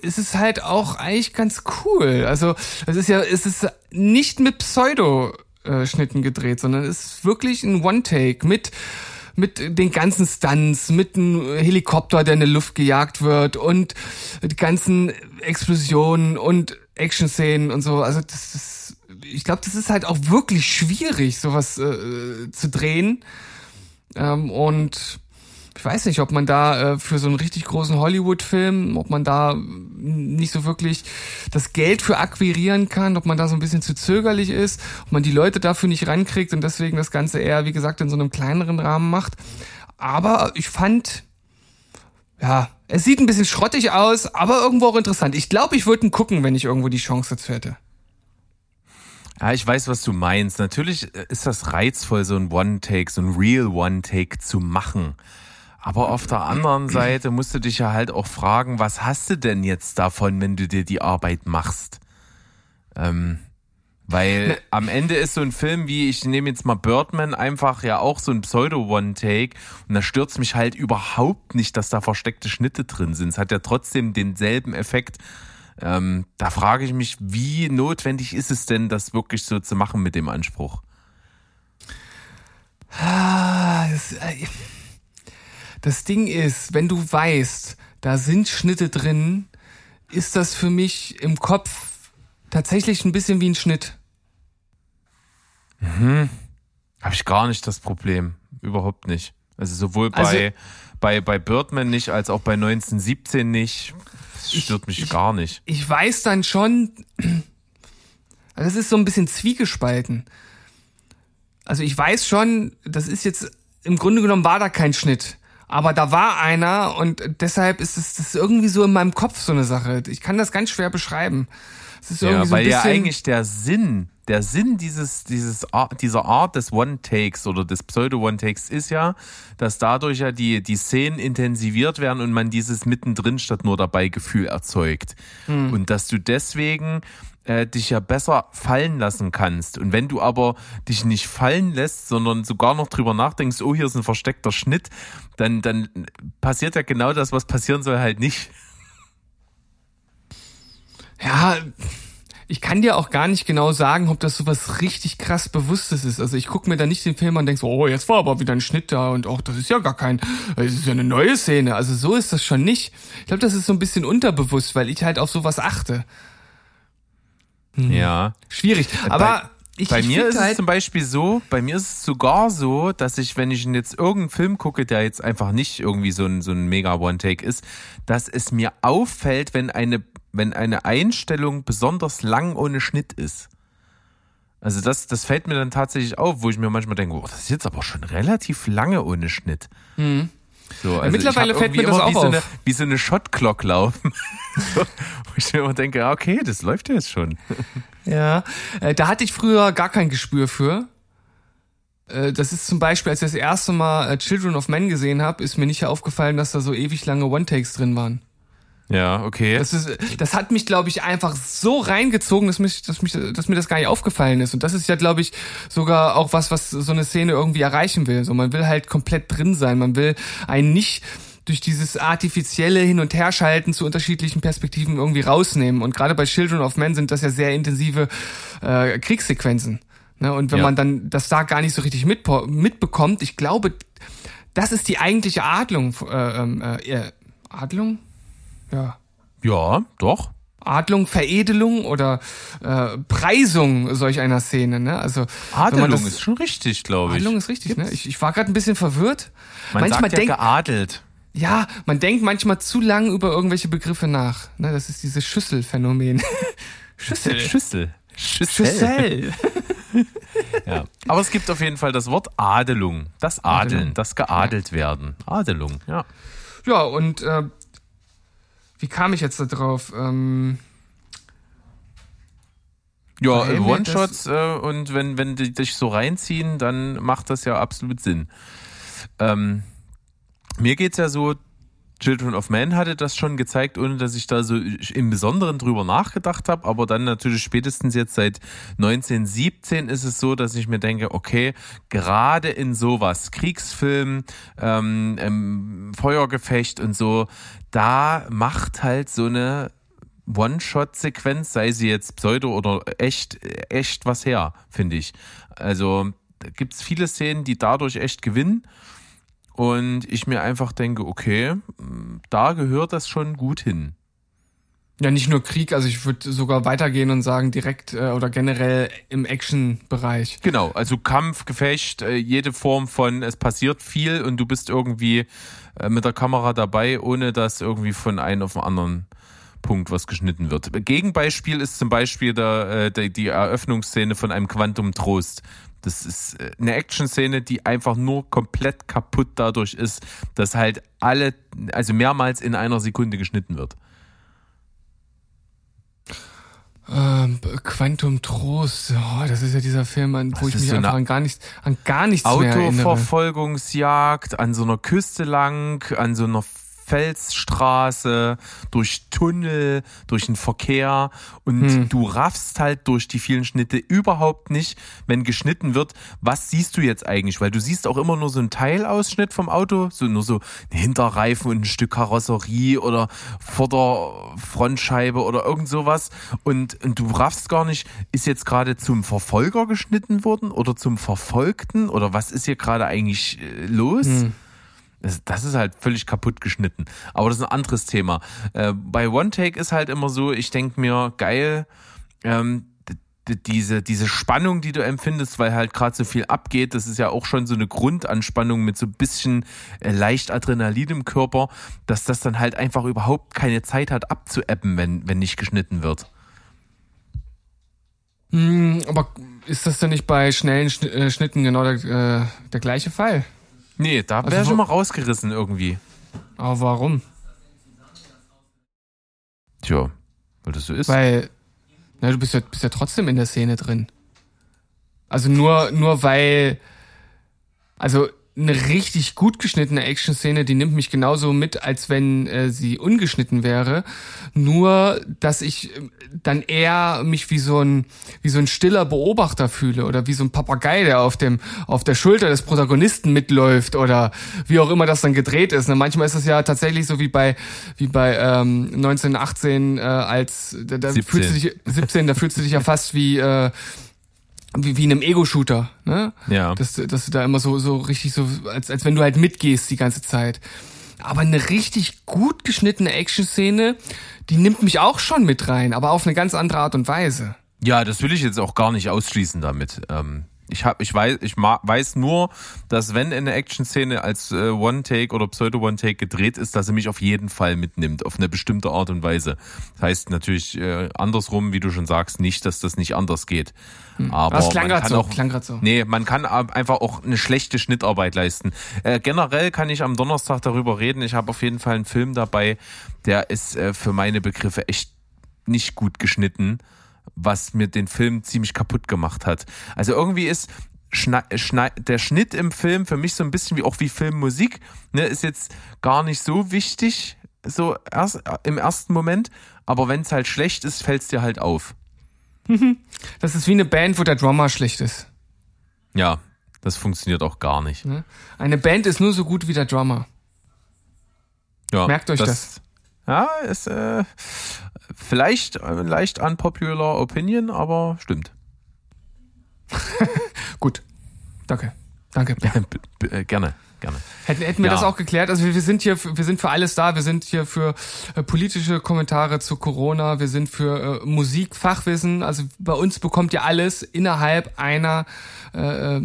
ist es halt auch eigentlich ganz cool. Also es ist ja, es ist nicht mit Pseudo-Schnitten gedreht, sondern es ist wirklich ein One-Take mit mit den ganzen Stunts, mit einem Helikopter, der in die Luft gejagt wird und die ganzen Explosionen und Action-Szenen und so. Also das ist, ich glaube, das ist halt auch wirklich schwierig, sowas äh, zu drehen. Ähm, und ich weiß nicht, ob man da äh, für so einen richtig großen Hollywood-Film, ob man da nicht so wirklich das Geld für akquirieren kann, ob man da so ein bisschen zu zögerlich ist, ob man die Leute dafür nicht rankriegt und deswegen das Ganze eher, wie gesagt, in so einem kleineren Rahmen macht. aber ich fand, ja, es sieht ein bisschen schrottig aus, aber irgendwo auch interessant. Ich glaube, ich würde ihn gucken, wenn ich irgendwo die Chance dazu hätte. Ja, ich weiß, was du meinst. Natürlich ist das reizvoll, so ein One-Take, so ein Real One-Take zu machen. Aber auf der anderen Seite musst du dich ja halt auch fragen, was hast du denn jetzt davon, wenn du dir die Arbeit machst? Ähm, weil Ne. am Ende ist so ein Film wie, ich nehme jetzt mal Birdman, einfach ja auch so ein Pseudo-One-Take und da stürzt mich halt überhaupt nicht, dass da versteckte Schnitte drin sind. Es hat ja trotzdem denselben Effekt. Ähm, da frage ich mich, wie notwendig ist es denn, das wirklich so zu machen mit dem Anspruch? Das, Ding ist, wenn du weißt, da sind Schnitte drin, ist das für mich im Kopf tatsächlich ein bisschen wie ein Schnitt. Habe ich gar nicht das Problem. Überhaupt nicht. Also sowohl bei, Also- bei, bei Birdman nicht, als auch bei 1917 nicht. Das stört mich gar nicht. Ich weiß dann schon, also das ist so ein bisschen zwiegespalten. Also ich weiß schon, das ist jetzt, im Grunde genommen war da kein Schnitt. Aber da war einer und deshalb ist es das ist irgendwie so in meinem Kopf so eine Sache. Ich kann das ganz schwer beschreiben. Es ist irgendwie Ja, so ein weil ja bisschen, eigentlich der Sinn, der Sinn dieses, dieses dieser Art des One-Takes oder des Pseudo-One-Takes ist ja, dass dadurch ja die, die Szenen intensiviert werden und man dieses mittendrin statt nur dabei Gefühl erzeugt. Hm. Und dass du deswegen äh, dich ja besser fallen lassen kannst. Und wenn du aber dich nicht fallen lässt, sondern sogar noch drüber nachdenkst, oh, hier ist ein versteckter Schnitt, dann, dann passiert ja genau das, was passieren soll, halt nicht. Ja, ich kann dir auch gar nicht genau sagen, ob das so was richtig krass Bewusstes ist. Also ich gucke mir da nicht den Film an und denk so, oh, jetzt war aber wieder ein Schnitt da und auch das ist ja gar kein, das ist ja eine neue Szene. Also so ist das schon nicht. Ich glaube, das ist so ein bisschen unterbewusst, weil ich halt auf sowas achte. Ja. Schwierig. Aber ich, Bei ich mir ist es halt, zum Beispiel so, bei mir ist es sogar so, dass ich, wenn ich jetzt irgendeinen Film gucke, der jetzt einfach nicht irgendwie so ein, so ein mega One-Take ist, dass es mir auffällt, wenn eine, wenn eine Einstellung besonders lang ohne Schnitt ist. Also das, das fällt mir dann tatsächlich auf, wo ich mir manchmal denke, oh, das ist jetzt aber schon relativ lange ohne Schnitt. So, also Mhm. mittlerweile fällt mir das auch wie so auf. Eine, wie so eine Shot-Clock laufen. so, wo ich mir immer denke, ja, okay, das läuft ja jetzt schon. Ja, äh, da hatte ich früher gar kein Gespür für. Äh, Das ist zum Beispiel, als ich das erste Mal äh, Children of Men gesehen habe, ist mir nicht aufgefallen, dass da so ewig lange One-Takes drin waren. Ja, okay. Das, ist, das hat mich, glaube ich, einfach so reingezogen, dass, mich, dass, mich, dass mir das gar nicht aufgefallen ist. Und das ist ja, glaube ich, sogar auch was, was so eine Szene irgendwie erreichen will. So, man will halt komplett drin sein. Man will einen nicht durch dieses artifizielle Hin- und Herschalten zu unterschiedlichen Perspektiven irgendwie rausnehmen. Und gerade bei Children of Men sind das ja sehr intensive äh, Kriegssequenzen. Ne? Und wenn Ja. man dann das da gar nicht so richtig mit, mitbekommt, ich glaube, das ist die eigentliche Adlung. Äh, ähm, äh, Adlung? Ja. Ja, doch. Adlung, Veredelung oder äh, Preisung solch einer Szene. Ne? Also Adelung das, ist schon richtig, glaube ich. Adlung ist richtig. Ne? Ich, ich war gerade ein bisschen verwirrt. Man manchmal sagt ja denkt geadelt. ja, man denkt manchmal zu lang über irgendwelche Begriffe nach. Ne? Das ist dieses Schüsselphänomen. Schüssel. Schüssel. Schüssel. Schüssel. Ja. Aber es gibt auf jeden Fall das Wort Adelung. Das Adeln, Adelung. das geadelt werden. Adelung, ja. Ja, und äh, wie kam ich jetzt da drauf? Ähm, Ja, One-Shots äh, und wenn, wenn die dich so reinziehen, dann macht das ja absolut Sinn. Ähm, mir geht's ja so, Children of Man hatte das schon gezeigt, ohne dass ich da so im Besonderen drüber nachgedacht habe. Aber dann natürlich spätestens jetzt seit 1917 ist es so, dass ich mir denke, okay, gerade in sowas, Kriegsfilm, ähm, ähm, Feuergefecht und so, da macht halt so eine One-Shot-Sequenz, sei sie jetzt Pseudo oder echt, echt was her, finde ich. Also da gibt's viele Szenen, die dadurch echt gewinnen. Und ich mir einfach denke, okay, da gehört das schon gut hin. ja, nicht nur Krieg, also ich würde sogar weitergehen und sagen, direkt äh, oder generell im Action-Bereich. Genau, also Kampf, Gefecht, äh, jede Form von, es passiert viel und du bist irgendwie äh, mit der Kamera dabei, ohne dass irgendwie von einem auf den anderen Punkt was geschnitten wird. Gegenbeispiel ist zum Beispiel der, äh, der, die Eröffnungsszene von einem Quantum Trost. Das ist äh, eine Action-Szene, die einfach nur komplett kaputt dadurch ist, dass halt alle, also mehrmals in einer Sekunde geschnitten wird. Ähm, Quantum Trost, oh, das ist ja dieser Film, an, wo Das ich mich so einfach an gar nichts, an gar nichts mehr erinnere. Autoverfolgungsjagd an so einer Küste lang, an so einer Felsstraße, durch Tunnel, durch den Verkehr und Hm. du raffst halt durch die vielen Schnitte überhaupt nicht, wenn geschnitten wird, was siehst du jetzt eigentlich? Weil du siehst auch immer nur so einen Teilausschnitt vom Auto, so nur so ein Hinterreifen und ein Stück Karosserie oder Vorderfrontscheibe oder irgend sowas und, und du raffst gar nicht, ist jetzt gerade zum Verfolger geschnitten worden oder zum Verfolgten oder was ist hier gerade eigentlich äh, los? Das, das ist halt völlig kaputt geschnitten. Aber das ist ein anderes Thema. Äh, bei One Take ist halt immer so, ich denke mir, geil, ähm, diese, diese Spannung, die du empfindest, weil halt gerade so viel abgeht, das ist ja auch schon so eine Grundanspannung mit so ein bisschen äh, leicht Adrenalin im Körper, dass das dann halt einfach überhaupt keine Zeit hat abzuebben, wenn, wenn nicht geschnitten wird. Hm, aber ist das denn nicht bei schnellen Schn äh, Schnitten genau der, äh, der gleiche Fall? Nee, da wäre wo- ich schon mal rausgerissen irgendwie. Aber warum? Tja, weil das so ist. Weil, na, du bist ja, bist ja trotzdem in der Szene drin. Also nur, nur weil, also eine richtig gut geschnittene Action-Szene, die nimmt mich genauso mit, als wenn äh, sie ungeschnitten wäre. Nur, dass ich äh, dann eher mich wie so ein, wie so ein stiller Beobachter fühle oder wie so ein Papagei, der auf dem, auf der Schulter des Protagonisten mitläuft oder wie auch immer das dann gedreht ist. Ne? Manchmal ist es ja tatsächlich so wie bei, wie bei ähm, 1918 äh, als, da, da 17. fühlst du dich, 17, da fühlst du dich ja fast wie, äh, wie, wie in einem Ego-Shooter, ne? Ja. Dass, du- dass du da immer so, so richtig so, als, als wenn du halt mitgehst die ganze Zeit. Aber eine richtig gut geschnittene Action-Szene, die nimmt mich auch schon mit rein, aber auf eine ganz andere Art und Weise. Ja, das will ich jetzt auch gar nicht ausschließen damit. Ähm, ich hab, ich weiß, ich weiß nur, dass wenn eine Action-Szene als äh, One-Take oder Pseudo-One-Take gedreht ist, dass sie mich auf jeden Fall mitnimmt, auf eine bestimmte Art und Weise. Das heißt natürlich äh, andersrum, wie du schon sagst, nicht, dass das nicht anders geht. Aber Das klang kann so, auch, klang grad so. Nee, man kann einfach auch eine schlechte Schnittarbeit leisten. Äh, generell kann ich am Donnerstag darüber reden. Ich habe auf jeden Fall einen Film dabei, der ist äh, für meine Begriffe echt nicht gut geschnitten, was mir den Film ziemlich kaputt gemacht hat. Also irgendwie ist der Schnitt im Film für mich so ein bisschen wie auch wie Filmmusik, ne, ist jetzt gar nicht so wichtig, so erst, im ersten Moment, aber wenn es halt schlecht ist, fällt es dir halt auf. Das ist wie eine Band, wo der Drummer schlecht ist. Ja, das funktioniert auch gar nicht. Ne? Eine Band ist nur so gut wie der Drummer. Ja, Merkt euch Ja, ist äh, vielleicht äh, leicht unpopular Opinion, aber stimmt. Gut. Danke. Danke. B äh, gerne, gerne. Hätten, hätten wir Ja. das auch geklärt. Also wir, wir sind hier, für, wir sind für alles da. Wir sind hier für äh, politische Kommentare zu Corona. Wir sind für äh, Musik, Fachwissen. Also bei uns bekommt ihr alles innerhalb einer äh, äh,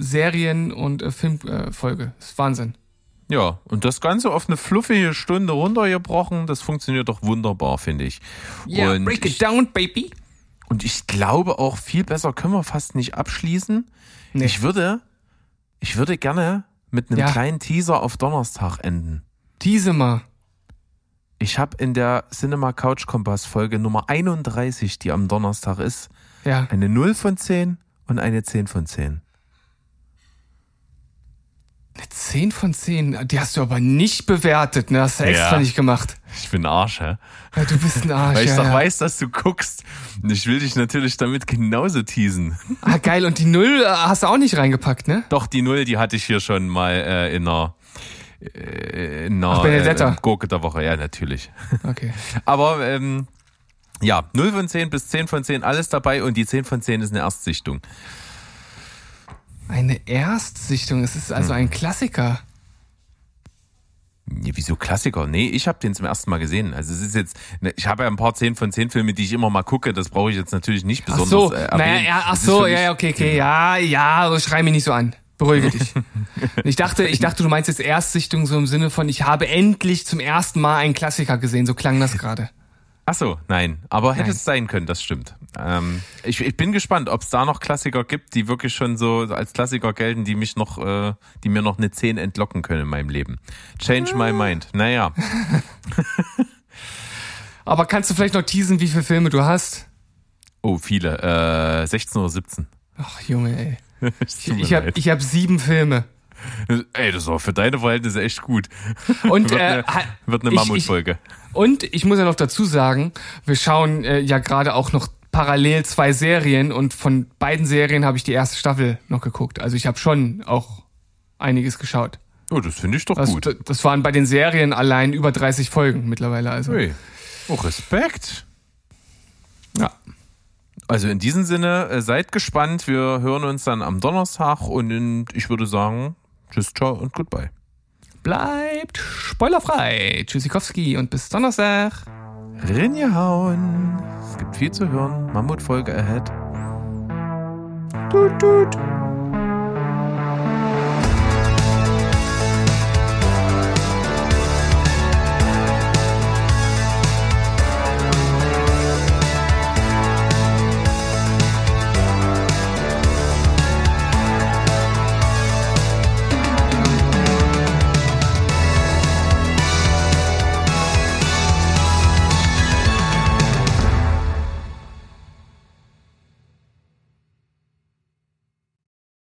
Serien- und Filmfolge. Ist Wahnsinn. Ja, und das Ganze auf eine fluffige Stunde runtergebrochen, das funktioniert doch wunderbar, finde ich. Yeah, und, break it ich down, baby. und ich glaube auch viel besser können wir fast nicht abschließen. Nee. Ich würde, ich würde gerne mit einem Ja. kleinen Teaser auf Donnerstag enden. Diese mal. Ich habe in der Cinema Couch Kompass Folge Nummer 31, die am Donnerstag ist, Ja. eine 0 von 10 und eine 10 von 10. Eine 10 von 10. Die hast du aber nicht bewertet, ne? Hast du extra Ja. nicht gemacht. Ich bin Arsch, hä? Ja, du bist ein Arsch. Weil ich ja, doch ja. weiß, dass du guckst. Und ich will dich natürlich damit genauso teasen. Ah, geil. Und die Null äh, hast du auch nicht reingepackt, ne? Doch, die Null, die hatte ich hier schon mal äh, in einer, äh, in einer Ach, äh, Gurke der Woche. Ja, natürlich. Okay. Aber ähm, ja, 0 von 10 bis 10 von 10, alles dabei. Und die 10 von 10 ist eine Erstsichtung. Eine Erstsichtung. Es ist also ein Klassiker. Nee, wieso Klassiker? Nee, ich habe den zum ersten Mal gesehen. Also es ist jetzt, ne, ich habe ja ein paar 10 von 10 Filme, die ich immer mal gucke. Das brauche ich jetzt natürlich nicht Ach besonders so, äh, naja, erwähnen. ja, ach so, ja, ja, okay, okay, ja, ja, schrei mich nicht so an. Beruhige dich. ich dachte, ich dachte, du meinst jetzt Erstsichtung so im Sinne von, ich habe endlich zum ersten Mal einen Klassiker gesehen. So klang das gerade. Ach so, nein. Aber hätte Nein. es sein können, das stimmt. Ähm, ich, ich bin gespannt, ob es da noch Klassiker gibt, die wirklich schon so als Klassiker gelten, die mich noch, äh, die mir noch eine 10 entlocken können in meinem Leben. Change my mind. Naja. Aber kannst du vielleicht noch teasen, wie viele Filme du hast? Oh, viele. Äh, 16 oder 17. Ach, Junge, ey. Mir Ich habe ich hab sieben Filme. Ey, das war für deine Verhältnisse echt gut. Und, wird, äh, eine, ha- wird eine ich- Mammutfolge. Und ich muss ja noch dazu sagen, wir schauen äh, ja gerade auch noch parallel zwei Serien und von beiden Serien habe ich die erste Staffel noch geguckt. Also ich habe schon auch einiges geschaut. Oh, das finde ich doch Das, gut. das waren bei den Serien allein über 30 Folgen mittlerweile. Also Hey. Oh, Respekt. ja. Also in diesem Sinne, äh, seid gespannt. Wir hören uns dann am Donnerstag und in, ich würde sagen, tschüss, ciao und goodbye. Bleibt spoilerfrei. Tschüssikowski und bis Donnerstag. Rinjehauen. Es gibt viel zu hören. Mammutfolge ahead. Tut, tut.